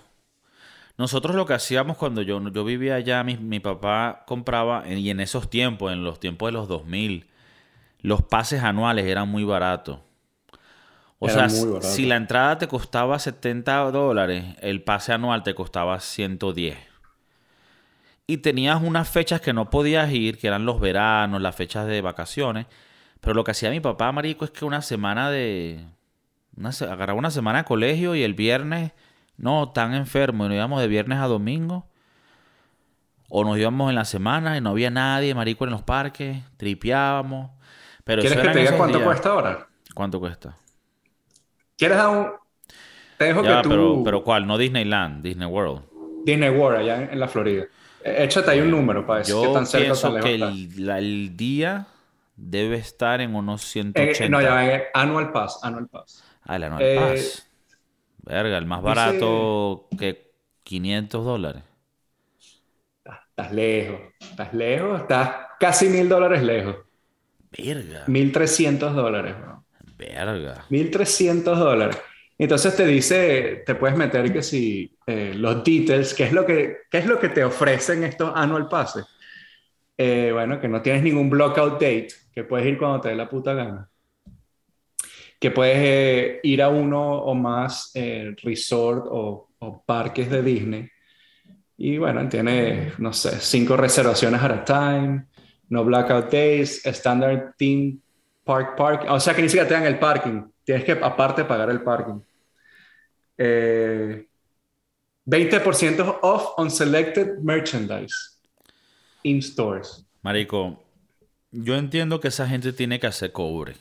Nosotros lo que hacíamos cuando yo, yo vivía allá, mi, mi papá compraba, y en esos tiempos, en los tiempos de los 2000, los pases anuales eran muy baratos. O sea, si la entrada te costaba 70 dólares, el pase anual te costaba 110. Y tenías unas fechas que no podías ir, que eran los veranos, las fechas de vacaciones. Pero lo que hacía mi papá, marico, es que una semana de... Una, se- agarraba una semana de colegio y el viernes, no, tan enfermo, y nos íbamos de viernes a domingo. O nos íbamos en la semana y no había nadie, marico, en los parques, tripeábamos. Pero ¿Quieres que te diga cuánto días. cuesta ahora? ¿Cuánto cuesta? ¿Quieres dar un... Te dejo Ya, que tú... pero, pero ¿cuál? No Disneyland, Disney World. Disney World allá en, en la Florida. Eh, Échate ahí un número para decir qué Yo tan cerca o tan pienso que el, la- el día debe estar en unos Eh, 180. no, ya eh, Annual Pass, Annual Pass. Ah, el Anual Eh, Pass. Verga, el más barato que 500 dólares. Estás, estás lejos, estás lejos, estás casi mil dólares lejos. Verga, Mil trescientos dólares, bro. verga. 1300 dólares. Entonces te dice, te puedes meter que si eh, los details, ¿qué es lo que, qué es lo que te ofrecen estos annual passes? Eh, bueno, que no tienes ningún blockout date, que puedes ir cuando te dé la puta gana. Que puedes eh, ir a uno o más resort o, parques de Disney. Y bueno, tiene, no sé, cinco reservaciones at a time, no blackout days, standard theme park park. O sea que ni siquiera te dan el parking. Tienes que aparte pagar el parking. Eh, 20% off on selected merchandise in stores. Marico, yo entiendo que esa gente tiene que hacer cobre.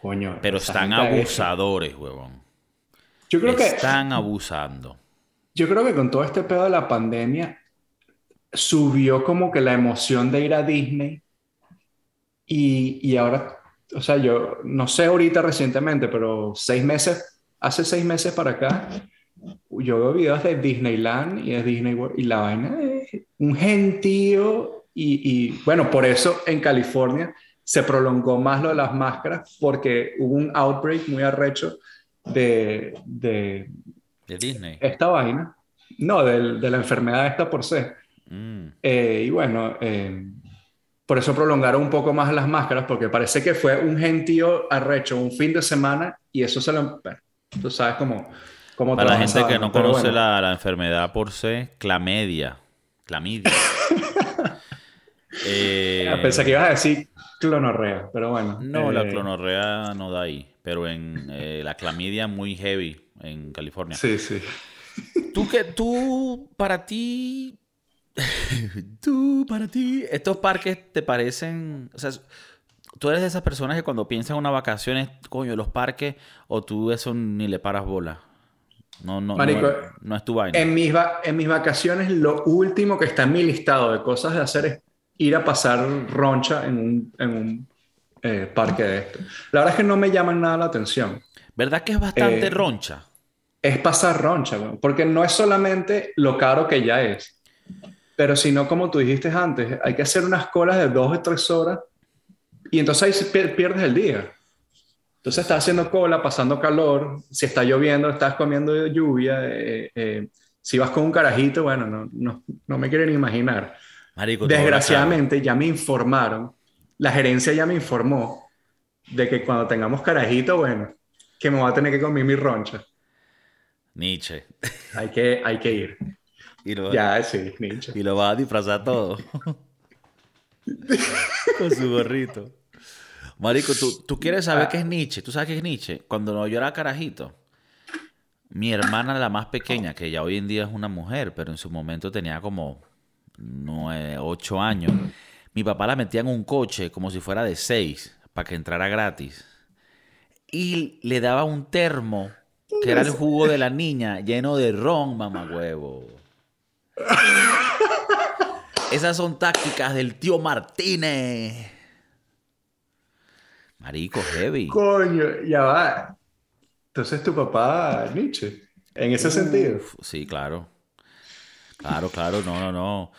Coño. Pero están es- abusadores, huevón. Yo creo que Están abusando. Yo creo que con todo este pedo de la pandemia subió como que la emoción de ir a Disney y, y ahora, o sea, yo no sé ahorita recientemente, pero seis meses, hace seis meses para acá, yo veo videos de Disneyland y de Disney World y la vaina es un gentío y, y bueno, por eso en California se prolongó más lo de las máscaras porque hubo un outbreak muy arrecho de, de De Disney. esta vaina, no, del- de la enfermedad esta por C. Mm. Eh, y bueno, eh, por eso prolongaron un poco más las máscaras, porque parece que fue un gentío arrecho, un fin de semana, y eso se lo... bueno, tú sabes cómo... cómo Para la gente que no conoce bueno. la, la enfermedad por C, clamedia. Clamidia. Eh, Ah, Pensé que ibas a decir clonorrea, pero bueno. No, la eh, clonorrea no da ahí, pero en eh, la clamidia muy heavy en California. Sí, sí. Tú que tú para ti tú para ti estos parques te parecen, o sea, tú eres de esas personas que cuando piensan en una vacaciones, coño, los parques o tú eso ni le paras bola. No no Marico, no, no es tu vaina. En mis, va- en mis vacaciones, lo último que está en mi listado de cosas de hacer es ir a pasar roncha en un, en un eh, parque de esto. La verdad es que no me llaman nada la atención. ¿Verdad que es bastante eh, roncha? Es pasar roncha, porque no es solamente lo caro que ya es, pero sino como tú dijiste antes, hay que hacer unas colas de dos o tres horas y entonces ahí pierdes el día. Entonces estás haciendo cola, pasando calor, si está lloviendo, estás comiendo lluvia, eh, eh, si vas con un carajito, bueno, no, no, no me quieren imaginar. Marico, Desgraciadamente ya me informaron, la gerencia ya me informó de que cuando tengamos carajito, bueno, que me voy a tener que comer mi roncha. Nietzsche. Hay que, hay que ir. Y lo, Ya, sí, Nietzsche. y lo va a disfrazar todo. Con su gorrito. Marico, ¿tú, tú quieres saber qué es Nietzsche. ¿Tú sabes qué es Nietzsche? Cuando yo era carajito, mi hermana, la más pequeña, que ya hoy en día es una mujer, pero en su momento tenía como nueve, ocho años, mi papá la metía en un coche como si fuera de seis, para que entrara gratis. Y le daba un termo, que era el jugo de la niña, lleno de ron, mamagüevo. Esas son tácticas del tío Martínez. Marico, heavy. Coño, ya va. Entonces tu papá, Nietzsche, en ese sentido. Sí, claro. Claro, claro, no, no, no.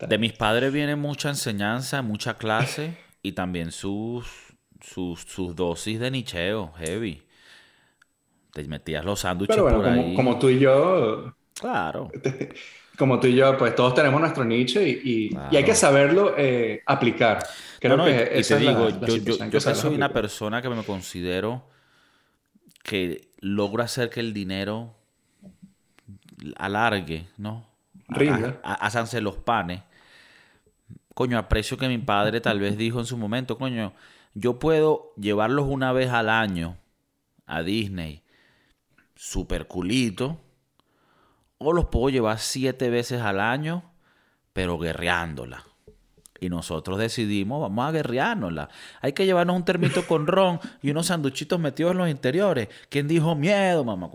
De mis padres viene mucha enseñanza, mucha clase y también sus, sus, sus dosis de nicheo, heavy. Te metías los sándwiches bueno, por como, ahí. como tú y yo, Claro. Como tú y yo, pues todos tenemos nuestro Nietzsche y, y- y hay que saberlo eh, aplicar. Creo No, no, que y, esa te es la- digo, la yo, yo, que soy una persona que me considero que logro hacer que el dinero alargue, ¿no? Rinda. Háganse los panes. Coño, aprecio que mi padre tal vez dijo en su momento, coño, yo puedo llevarlos una vez al año a Disney, super culito, o los puedo llevar siete veces al año, pero guerreándola. Y nosotros decidimos, vamos a guerreárnosla. Hay que llevarnos un termito con ron y unos sanduchitos metidos en los interiores. ¿Quién dijo miedo, mamá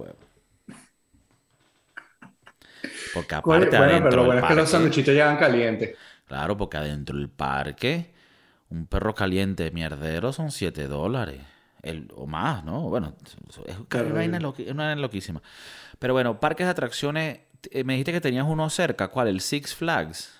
Porque aparte bueno, adentro pero lo bueno es que los sanduchitos llegan calientes. Claro, porque adentro del parque, un perro caliente mierdero son 7 dólares. El, o más, ¿no? Bueno, es loqui- una vaina loquísima. Pero bueno, parques de atracciones, eh, me dijiste que tenías uno cerca. ¿Cuál? El Six Flags.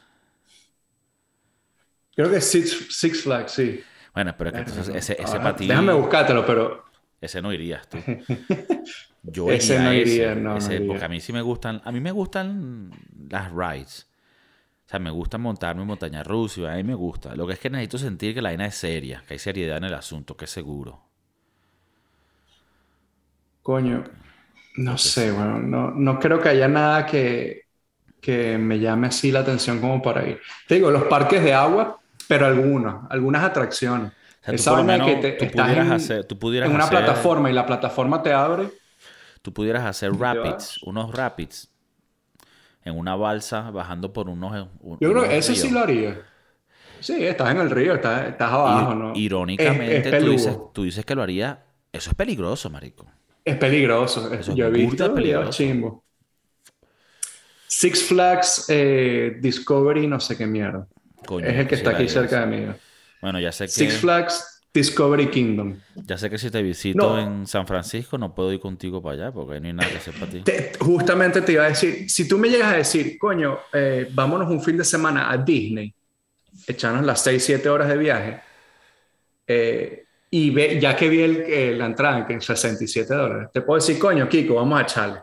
Creo que Six, Six Flags, sí. Bueno, pero es que entonces ese, ese ti, Déjame buscártelo, pero ese no irías tú. Yo Ese iría no ese, iría, no, no iría. porque a mí sí me gustan, a mí me gustan las rides. O sea, me gusta montarme en montaña rusa, a mí me gusta. Lo que es que necesito sentir que la vaina es seria, que hay seriedad en el asunto, que es seguro. coño, no sé, bueno, no, no creo que haya nada que, que me llame así la atención como para ir. Te digo, los parques de agua, pero algunos, algunas atracciones. O sea, Esa vaina menos- que te, tú estás pudieras en, hacer- tú pudieras en una hacer- plataforma y la plataforma te abre. Tú pudieras hacer rapids, unos rapids, en una balsa bajando por unos. un- Yo creo que ese sí lo haría. Sí, estás en el río, estás, estás abajo, ¿no? Irónicamente, Es- es tú, dices, tú dices que lo haría. Eso es peligroso, marico. Es peligroso. Eso Yo he visto peligroso. chimbo. Six Flags eh, Discovery, no sé qué mierda. Coño, es el que está aquí cerca de mí. Bueno, ya sé que, Six Flags Discovery Kingdom. ya sé que si te visito No. en San Francisco no puedo ir contigo para allá porque no hay nada que hacer para ti. Te- justamente te iba a decir, si tú me llegas a decir, coño, eh, vámonos un fin de semana a Disney, echarnos las 6, 7 horas de viaje, eh, y ve, ya que vi el, eh, la entrada que en 67 dólares, te puedo decir, coño, Kiko, vamos a echarle.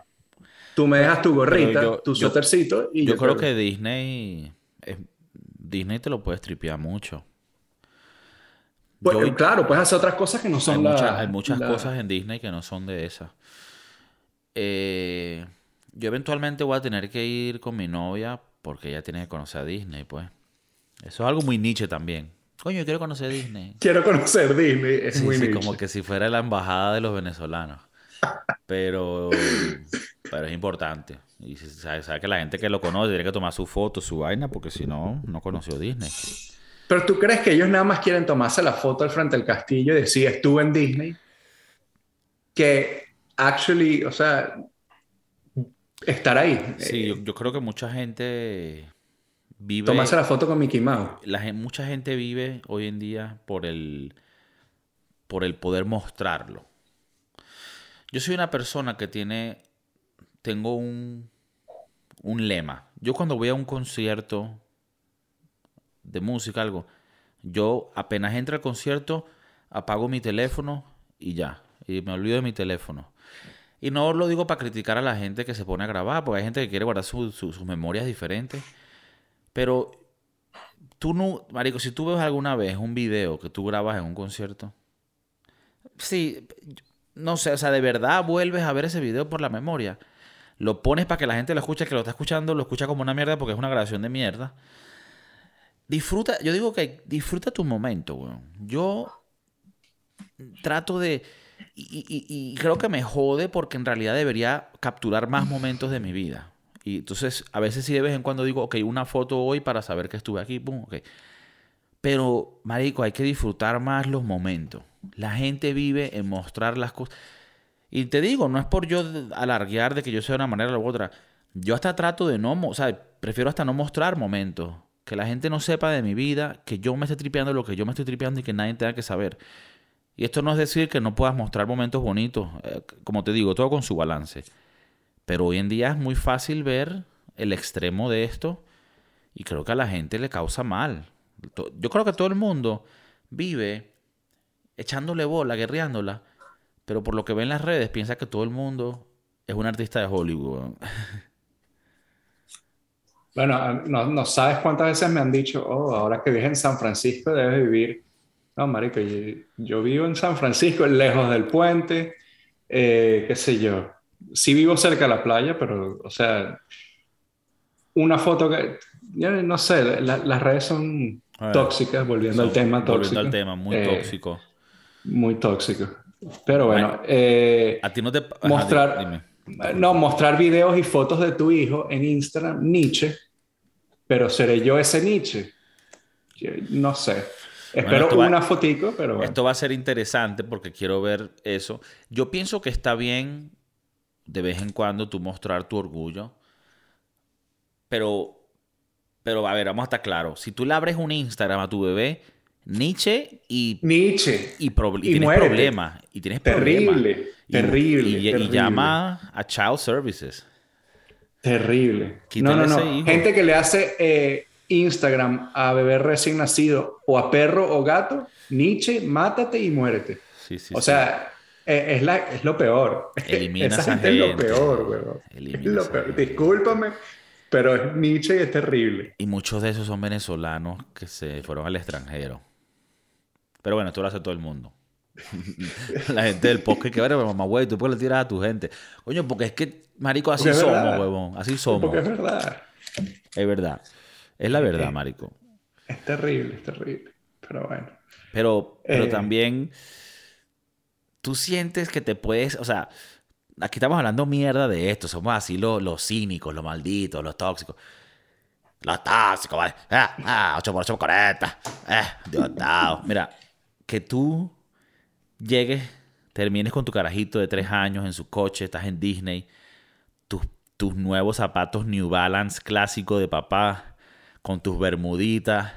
Tú me dejas tu gorrita, yo- tu suétercito y Yo creo que Disney es- Disney te lo puedes tripear mucho. Pues, Yo- claro, puedes hacer otras cosas que no hay, son la- muchas, hay muchas la- cosas en Disney que no son de esas. Eh, yo eventualmente voy a tener que ir con mi novia porque ella tiene que conocer a Disney, pues. Eso es algo muy niche también. Coño, yo quiero conocer Disney. Quiero conocer Disney, es Sí, muy sí, niche. como que si fuera la embajada de los venezolanos. Pero, pero es importante. Y sabe, sabe que la gente que lo conoce tiene que tomar su foto, su vaina, porque si no, no conoció Disney. Pero tú crees que ellos nada más quieren tomarse la foto al frente del castillo y decir estuve en Disney, que actually, o sea, estar ahí, Sí, eh, yo, yo creo que mucha gente vive. tomarse la foto con Mickey Mouse. la mucha gente vive hoy en día por el, por el poder mostrarlo. Yo soy una persona que tiene, tengo un, un lema. Yo cuando voy a un concierto de música, algo, yo apenas entra al concierto, apago mi teléfono y ya, y me olvido de mi teléfono. Y no lo digo para criticar a la gente que se pone a grabar, porque hay gente que quiere guardar su- su- sus memorias diferentes. Pero tú no, Marico, si tú ves alguna vez un video que tú grabas en un concierto, sí, no sé, o sea, de verdad vuelves a ver ese video por la memoria. Lo pones para que la gente lo escuche, que lo está escuchando, lo escucha como una mierda porque es una grabación de mierda. Disfruta, yo digo que disfruta tu momento, weón. Yo trato de... Y, y- y creo que me jode porque en realidad debería capturar más momentos de mi vida. Y entonces a veces sí de vez en cuando digo, ok, una foto hoy para saber que estuve aquí, pum, ok. Pero, marico, hay que disfrutar más los momentos. La gente vive en mostrar las cosas. Y te digo, no es por yo alarguear de que yo sea de una manera u otra. Yo hasta trato de no, o sea, prefiero hasta no mostrar momentos. Que la gente no sepa de mi vida, que yo me esté tripeando lo que yo me estoy tripeando y que nadie tenga que saber. Y esto no es decir que no puedas mostrar momentos bonitos. eh, como te digo, todo con su balance. Pero hoy en día es muy fácil ver el extremo de esto y creo que a la gente le causa mal. Yo creo que todo el mundo vive echándole bola, guerreándola, pero por lo que ve en las redes piensa que todo el mundo es un artista de Hollywood. Bueno, no, no sabes cuántas veces me han dicho, oh, ahora que vives en San Francisco debes vivir. No, marico, yo, yo vivo en San Francisco, lejos del puente, eh, qué sé yo. Sí vivo cerca de la playa, pero, o sea, una foto que, no sé, la- las redes son tóxicas, volviendo al tema volviendo tóxico. al tema, muy Eh, tóxico. Muy tóxico. Pero bueno, eh, A ti no te... ajá, mostrar- dime. no, mostrar videos y fotos de tu hijo en Instagram, Nietzsche, pero seré yo ese Nietzsche. Yo no sé. Espero esto va- una fotico, pero bueno. Esto va a ser interesante porque quiero ver eso. Yo pienso que está bien de vez en cuando tú mostrar tu orgullo. Pero, pero a ver, vamos a estar claros. Si tú le abres un Instagram a tu bebé, Nietzsche y, Nietzsche. y, pro- y Y tienes muérete. problemas. Y tienes Terrible, problemas. Y- terrible, Y, y terrible. llama a Child Services. Terrible. Quítale no, no, no. hijo. Gente que le hace eh, Instagram a bebé recién nacido o a perro o gato, Nietzsche, mátate y muérete. Sí, sí, o sí. sea, es, la, es lo peor. Elimina esa gente, es lo peor, weón. Elimina Es lo peor. Discúlpame, pero es Nietzsche y es terrible. Y muchos de esos son venezolanos que se fueron al extranjero. Pero bueno, esto lo hace todo el mundo. La gente del podcast que, bueno, mamá, güey, tú qué le tiras a tu gente. Coño, porque es que, marico, así somos, verdad. huevón. Así somos. Porque es verdad. Es verdad. Es la verdad, Eh, marico. Es terrible, es terrible. Pero bueno. Pero, pero eh. también tú sientes que te puedes, o sea, aquí estamos hablando mierda de esto, somos así los, los cínicos, los malditos, los tóxicos. Los tóxicos, ¿vale? Ah, ah, 8 por 8 por 40. Eh, Dios dado. Mira, que tú llegues termines con tu carajito de tres años en su coche, estás en Disney, tus, tus nuevos zapatos New Balance clásico de papá, con tus bermuditas,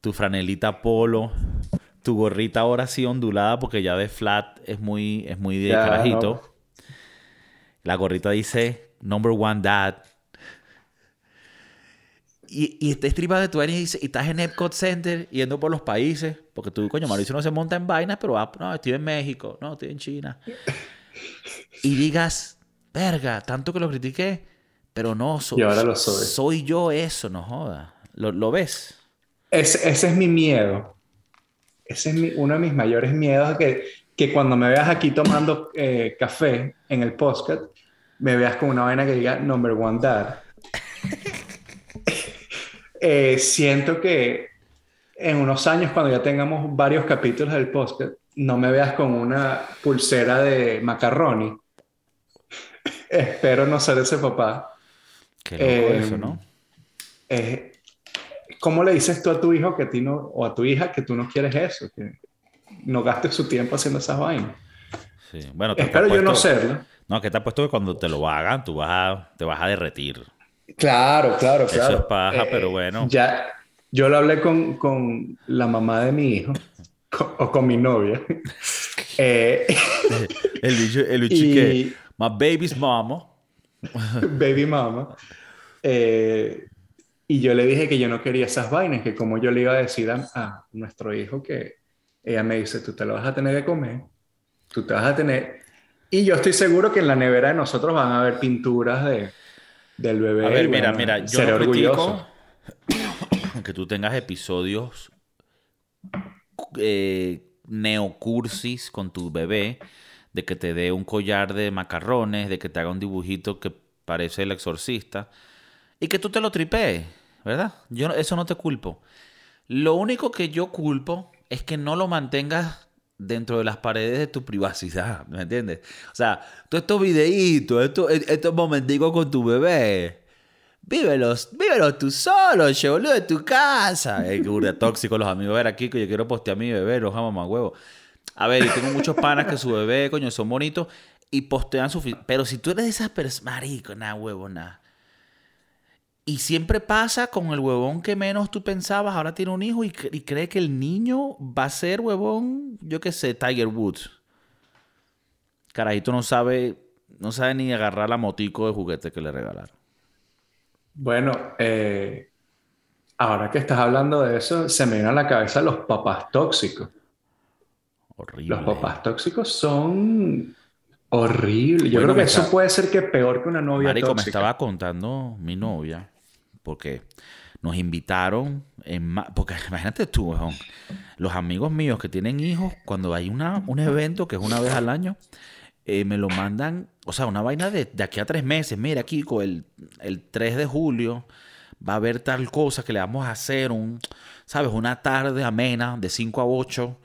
tu franelita polo, tu gorrita ahora sí ondulada porque ya de flat es muy, es muy de carajito. La gorrita dice number one dad. Y, y este estriba de tu y, y estás en Epcot Center yendo por los países, porque tú, coño, Mauricio no se monta en vainas, pero ah, no, estoy en México, no, estoy en China. Y digas, verga, tanto que lo critiqué, pero no, soy, ahora lo soy. soy yo eso, no joda. ¿Lo, lo ves? Ese, ese, es mi miedo. Ese es mi, uno de mis mayores miedos, que, que cuando me veas aquí tomando eh, café en el podcast, me veas con una vaina que diga number one dad. eh, siento que en unos años, cuando ya tengamos varios capítulos del podcast, no me veas con una pulsera de macarroni. Espero no ser ese papá. Qué loco eh, eso, ¿no? Eh, ¿Cómo le dices tú a tu hijo que a ti no, o a tu hija que tú no quieres eso? Que no gastes su tiempo haciendo esas vainas. Sí. Bueno, Espero yo no serlo. No, que te ha puesto que cuando te lo hagan, tú vas a, te vas a derretir. Claro, claro, claro. Eso es paja, eh, pero bueno. Ya, yo lo hablé con, con la mamá de mi hijo, con, o con mi novia. eh, el bicho, el bicho y, que, my baby's mama. baby mama. Eh, y yo le dije que yo no quería esas vainas, que como yo le iba a decir a, a, nuestro hijo que ella me dice, tú te lo vas a tener que comer, tú te vas a tener... Y yo estoy seguro que en la nevera de nosotros van a haber pinturas de, del bebé. A ver, mira, mira, yo no orgulloso. que tú tengas episodios eh, neocursis con tu bebé, de que te dé un collar de macarrones, de que te haga un dibujito que parece el exorcista y que tú te lo tripees, ¿verdad? Yo eso no te culpo. Lo único que yo culpo es que no lo mantengas dentro de las paredes de tu privacidad, ¿me entiendes? O sea, todos estos videitos, estos, estos momenticos con tu bebé, vívelos, vívelos tú solo, che, boludo, de tu casa. Es que tóxico los amigos. A ver, aquí que yo quiero postear a mi bebé, los amo más huevo. A ver, tengo muchos panas que su bebé, coño, son bonitos y postean su... Pero si tú eres de esas personas, marico, nada, huevo, nada. Y siempre pasa con el huevón que menos tú pensabas, ahora tiene un hijo y, y cree que el niño va a ser huevón, yo qué sé, Tiger Woods. Carajito no sabe, no sabe ni agarrar la motico de juguete que le regalaron. Bueno, eh, ahora que estás hablando de eso, se me vienen a la cabeza los papás tóxicos. Horrible. Los papás tóxicos son horribles. Yo bueno, creo que eso puede ser que peor que una novia Marico, tóxica. me estaba contando mi novia porque nos invitaron, en porque imagínate tú, los amigos míos que tienen hijos, cuando hay una, un evento que es una vez al año, eh, me lo mandan, o sea, una vaina de, de aquí a tres meses, mira Kiko, el, el 3 de julio va a haber tal cosa que le vamos a hacer, un, ¿sabes? Una tarde amena de 5 a 8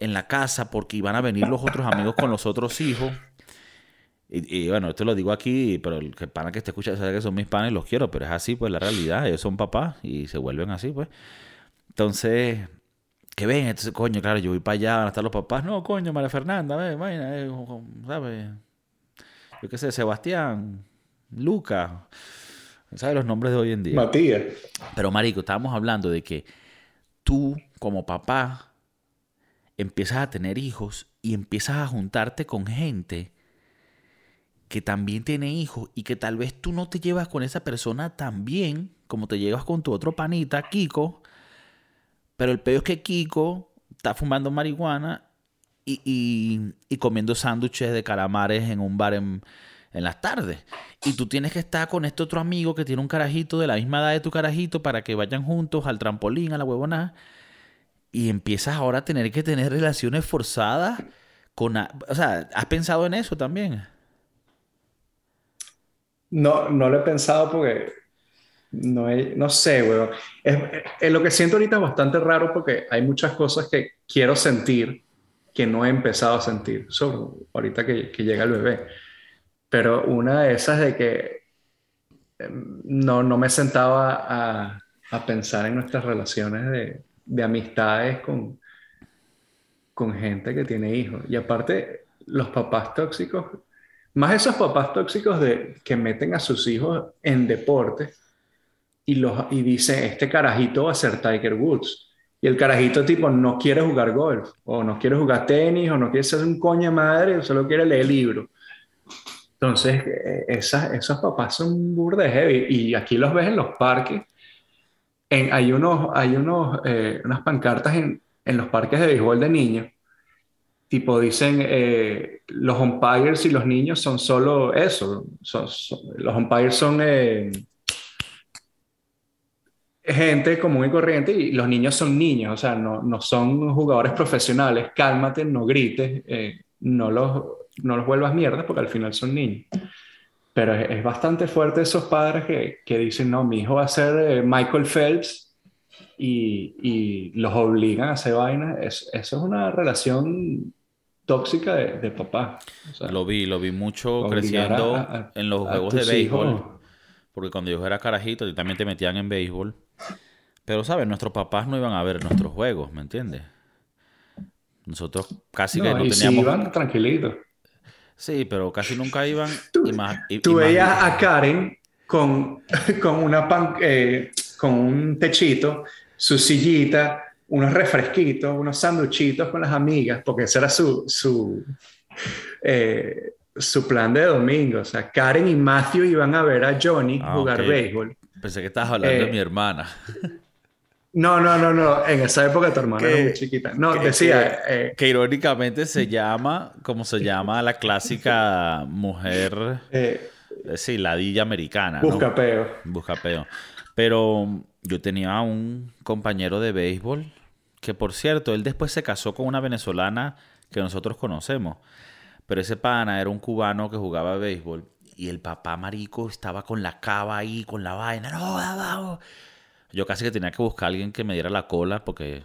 en la casa porque iban a venir los otros amigos con los otros hijos. Y, y, bueno, esto lo digo aquí, pero el que pana que esté escuchando sabe que son mis panes, los quiero, pero es así, pues la realidad, ellos son papás y se vuelven así, pues. Entonces, ¿qué ven? Entonces, coño, claro, yo voy para allá, van a estar los papás, no, coño, María Fernanda, ve, vaina, eh, ¿sabes? Yo qué sé, Sebastián, Lucas, ¿sabes los nombres de hoy en día? Matías. Pero, marico, estábamos hablando de que tú, como papá, empiezas a tener hijos y empiezas a juntarte con gente que también tiene hijos y que tal vez tú no te llevas con esa persona tan bien como te llevas con tu otro panita, Kiko. Pero el peor es que Kiko está fumando marihuana y, y, y comiendo sándwiches de calamares en un bar en, en, las tardes. Y tú tienes que estar con este otro amigo que tiene un carajito de la misma edad de tu carajito para que vayan juntos al trampolín, a la huevona. Y empiezas ahora a tener que tener relaciones forzadas con... O sea, ¿has pensado en eso también? No, no lo he pensado porque no, no sé, weón. Lo que siento ahorita es bastante raro porque hay muchas cosas que quiero sentir que no he empezado a sentir, sobre, ahorita que, llega el bebé. Pero una de esas de que em, no, no me sentaba a, a pensar en nuestras relaciones de, de amistades con, con gente que tiene hijos. Y aparte, los papás tóxicos, más esos papás tóxicos de, que meten a sus hijos en deporte y, los, y dicen, este carajito va a ser Tiger Woods. Y el carajito tipo no quiere jugar golf, o no quiere jugar tenis, o no quiere ser un coña madre, o solo quiere leer libros. Entonces, eh, esas, esos papás son burdes heavy. Y aquí los ves en los parques. En, hay unos, hay unos, eh, unas pancartas en, en los parques de béisbol de niños tipo dicen eh, los umpires y los niños son solo eso, los umpires son eh, gente común y corriente y los niños son niños, o sea, no, no son jugadores profesionales, cálmate, no grites, eh, no, los, no los vuelvas mierdas porque al final son niños. Pero es, bastante fuerte esos padres que, que, dicen, no, mi hijo va a ser Michael Phelps y, y, los obligan a hacer vainas. eso es una relación tóxica de, papá. lo vi, lo vi mucho creciendo en los juegos de béisbol. Porque cuando yo era carajito, también te metían en béisbol. Pero, ¿sabes? Nuestros papás no iban a ver nuestros juegos, ¿me entiendes? Nosotros casi que no y teníamos. iban tranquilitos. Sí, pero casi nunca iban. Tú, veías a Karen con, con, una pan, eh, con un techito, su sillita, unos refresquitos, unos sanduchitos con las amigas, porque ese era su, su, eh, su plan de domingo. O sea, Karen y Matthew iban a ver a Johnny ah, jugar béisbol. Pensé que estabas hablando de eh, mi hermana. No, no, no, no. En esa época tu hermana era muy chiquita. No, decía. Eh, que, irónicamente se llama, como se llama la clásica mujer. sí, ladilla americana. Buscapeo. Buscapeo. Pero yo tenía un compañero de béisbol que por cierto, él después se casó con una venezolana que nosotros conocemos. Pero ese pana era un cubano que jugaba béisbol. Y el papá marico estaba con la cava ahí, con la vaina. No, abajo. Yo casi que tenía que buscar a alguien que me diera la cola porque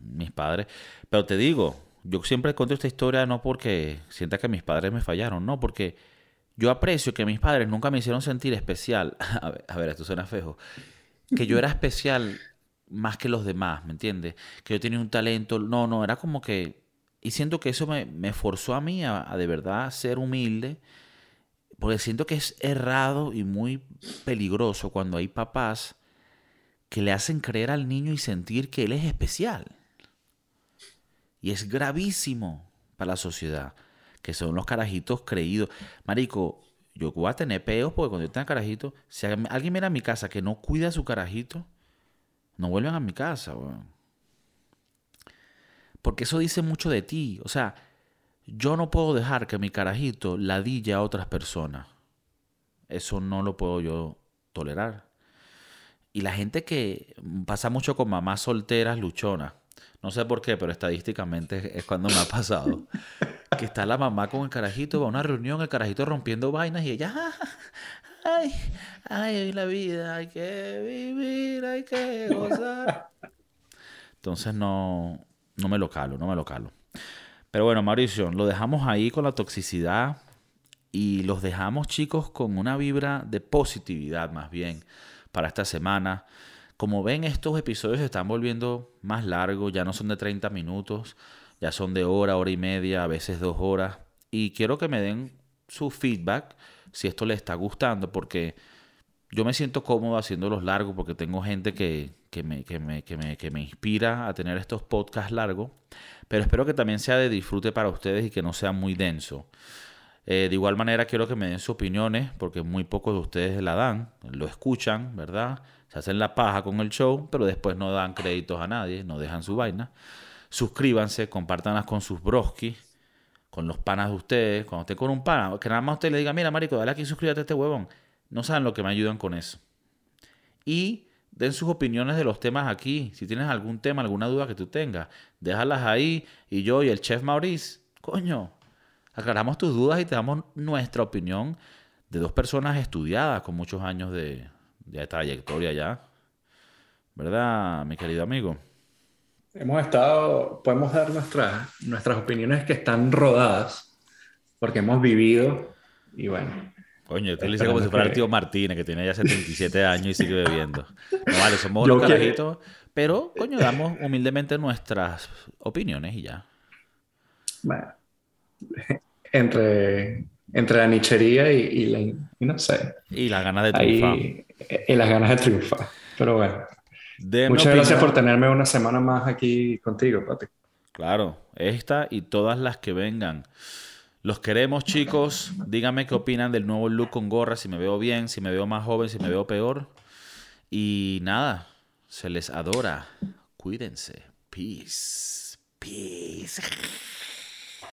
mis padres. Pero te digo, yo siempre cuento esta historia no porque sienta que mis padres me fallaron, no, porque yo aprecio que mis padres nunca me hicieron sentir especial. A ver, a ver esto suena feo. Que yo era especial más que los demás, ¿me entiendes? Que yo tenía un talento, no, no, era como que, y siento que eso me, me forzó a mí a, de verdad ser humilde, porque siento que es errado y muy peligroso cuando hay papás que le hacen creer al niño y sentir que él es especial. Y es gravísimo para la sociedad, que son los carajitos creídos. Marico, yo voy a tener peos porque cuando yo tenga carajito, si alguien viene a mi casa que no cuida a su carajito, no vuelven a mi casa, Porque eso dice mucho de ti. O sea, yo no puedo dejar que mi carajito ladille a otras personas. Eso no lo puedo yo tolerar. Y la gente que pasa mucho con mamás solteras, luchonas. No sé por qué, pero estadísticamente es cuando me ha pasado. que está la mamá con el carajito, va a una reunión, el carajito rompiendo vainas y ella, ay, ay, la vida, hay que vivir, hay que gozar. Entonces no, no me lo calo, no me lo calo. Pero bueno, Mauricio, lo dejamos ahí con la toxicidad y los dejamos chicos con una vibra de positividad más bien para esta semana. Como ven, estos episodios se están volviendo más largos, ya no son de 30 minutos, ya son de hora, hora y media, a veces dos horas. Y quiero que me den su feedback si esto le está gustando, porque yo me siento cómodo haciéndolos largos porque tengo gente que, me, que, me, que, me, inspira a tener estos podcasts largos, pero espero que también sea de disfrute para ustedes y que no sea muy denso. Eh, de igual manera quiero que me den sus opiniones, porque muy pocos de ustedes la dan, lo escuchan, ¿verdad? Se hacen la paja con el show, pero después no dan créditos a nadie, no dejan su vaina. Suscríbanse, compártanlas con sus broskis con los panas de ustedes, cuando esté con un pana, que nada más usted le diga, mira, marico, dale aquí suscríbete a este huevón. No saben lo que me ayudan con eso. Y den sus opiniones de los temas aquí. Si tienes algún tema, alguna duda que tú tengas, déjalas ahí. Y yo y el chef Maurice, coño, aclaramos tus dudas y te damos nuestra opinión de dos personas estudiadas con muchos años de trayectoria ya. ¿Verdad, mi querido amigo? Hemos estado, podemos dar nuestras, nuestras opiniones que están rodadas, porque hemos vivido y bueno. Coño, usted le dice como si fuera el tío Martínez, que tiene ya 77 años y sigue bebiendo. No vale, somos los carajitos, pero coño, damos humildemente nuestras opiniones y ya. Bueno, entre, entre la nichería y, y la, y no sé, Y las ganas de triunfar. ahí, y las ganas de triunfar. Pero bueno, Muchas gracias por tenerme una semana más aquí contigo, Pati. Claro, esta y todas las que vengan. Los queremos, chicos. Díganme qué opinan del nuevo look con gorra, si me veo bien, si me veo más joven, si me veo peor. Y nada, se les adora. Cuídense. Peace. Peace.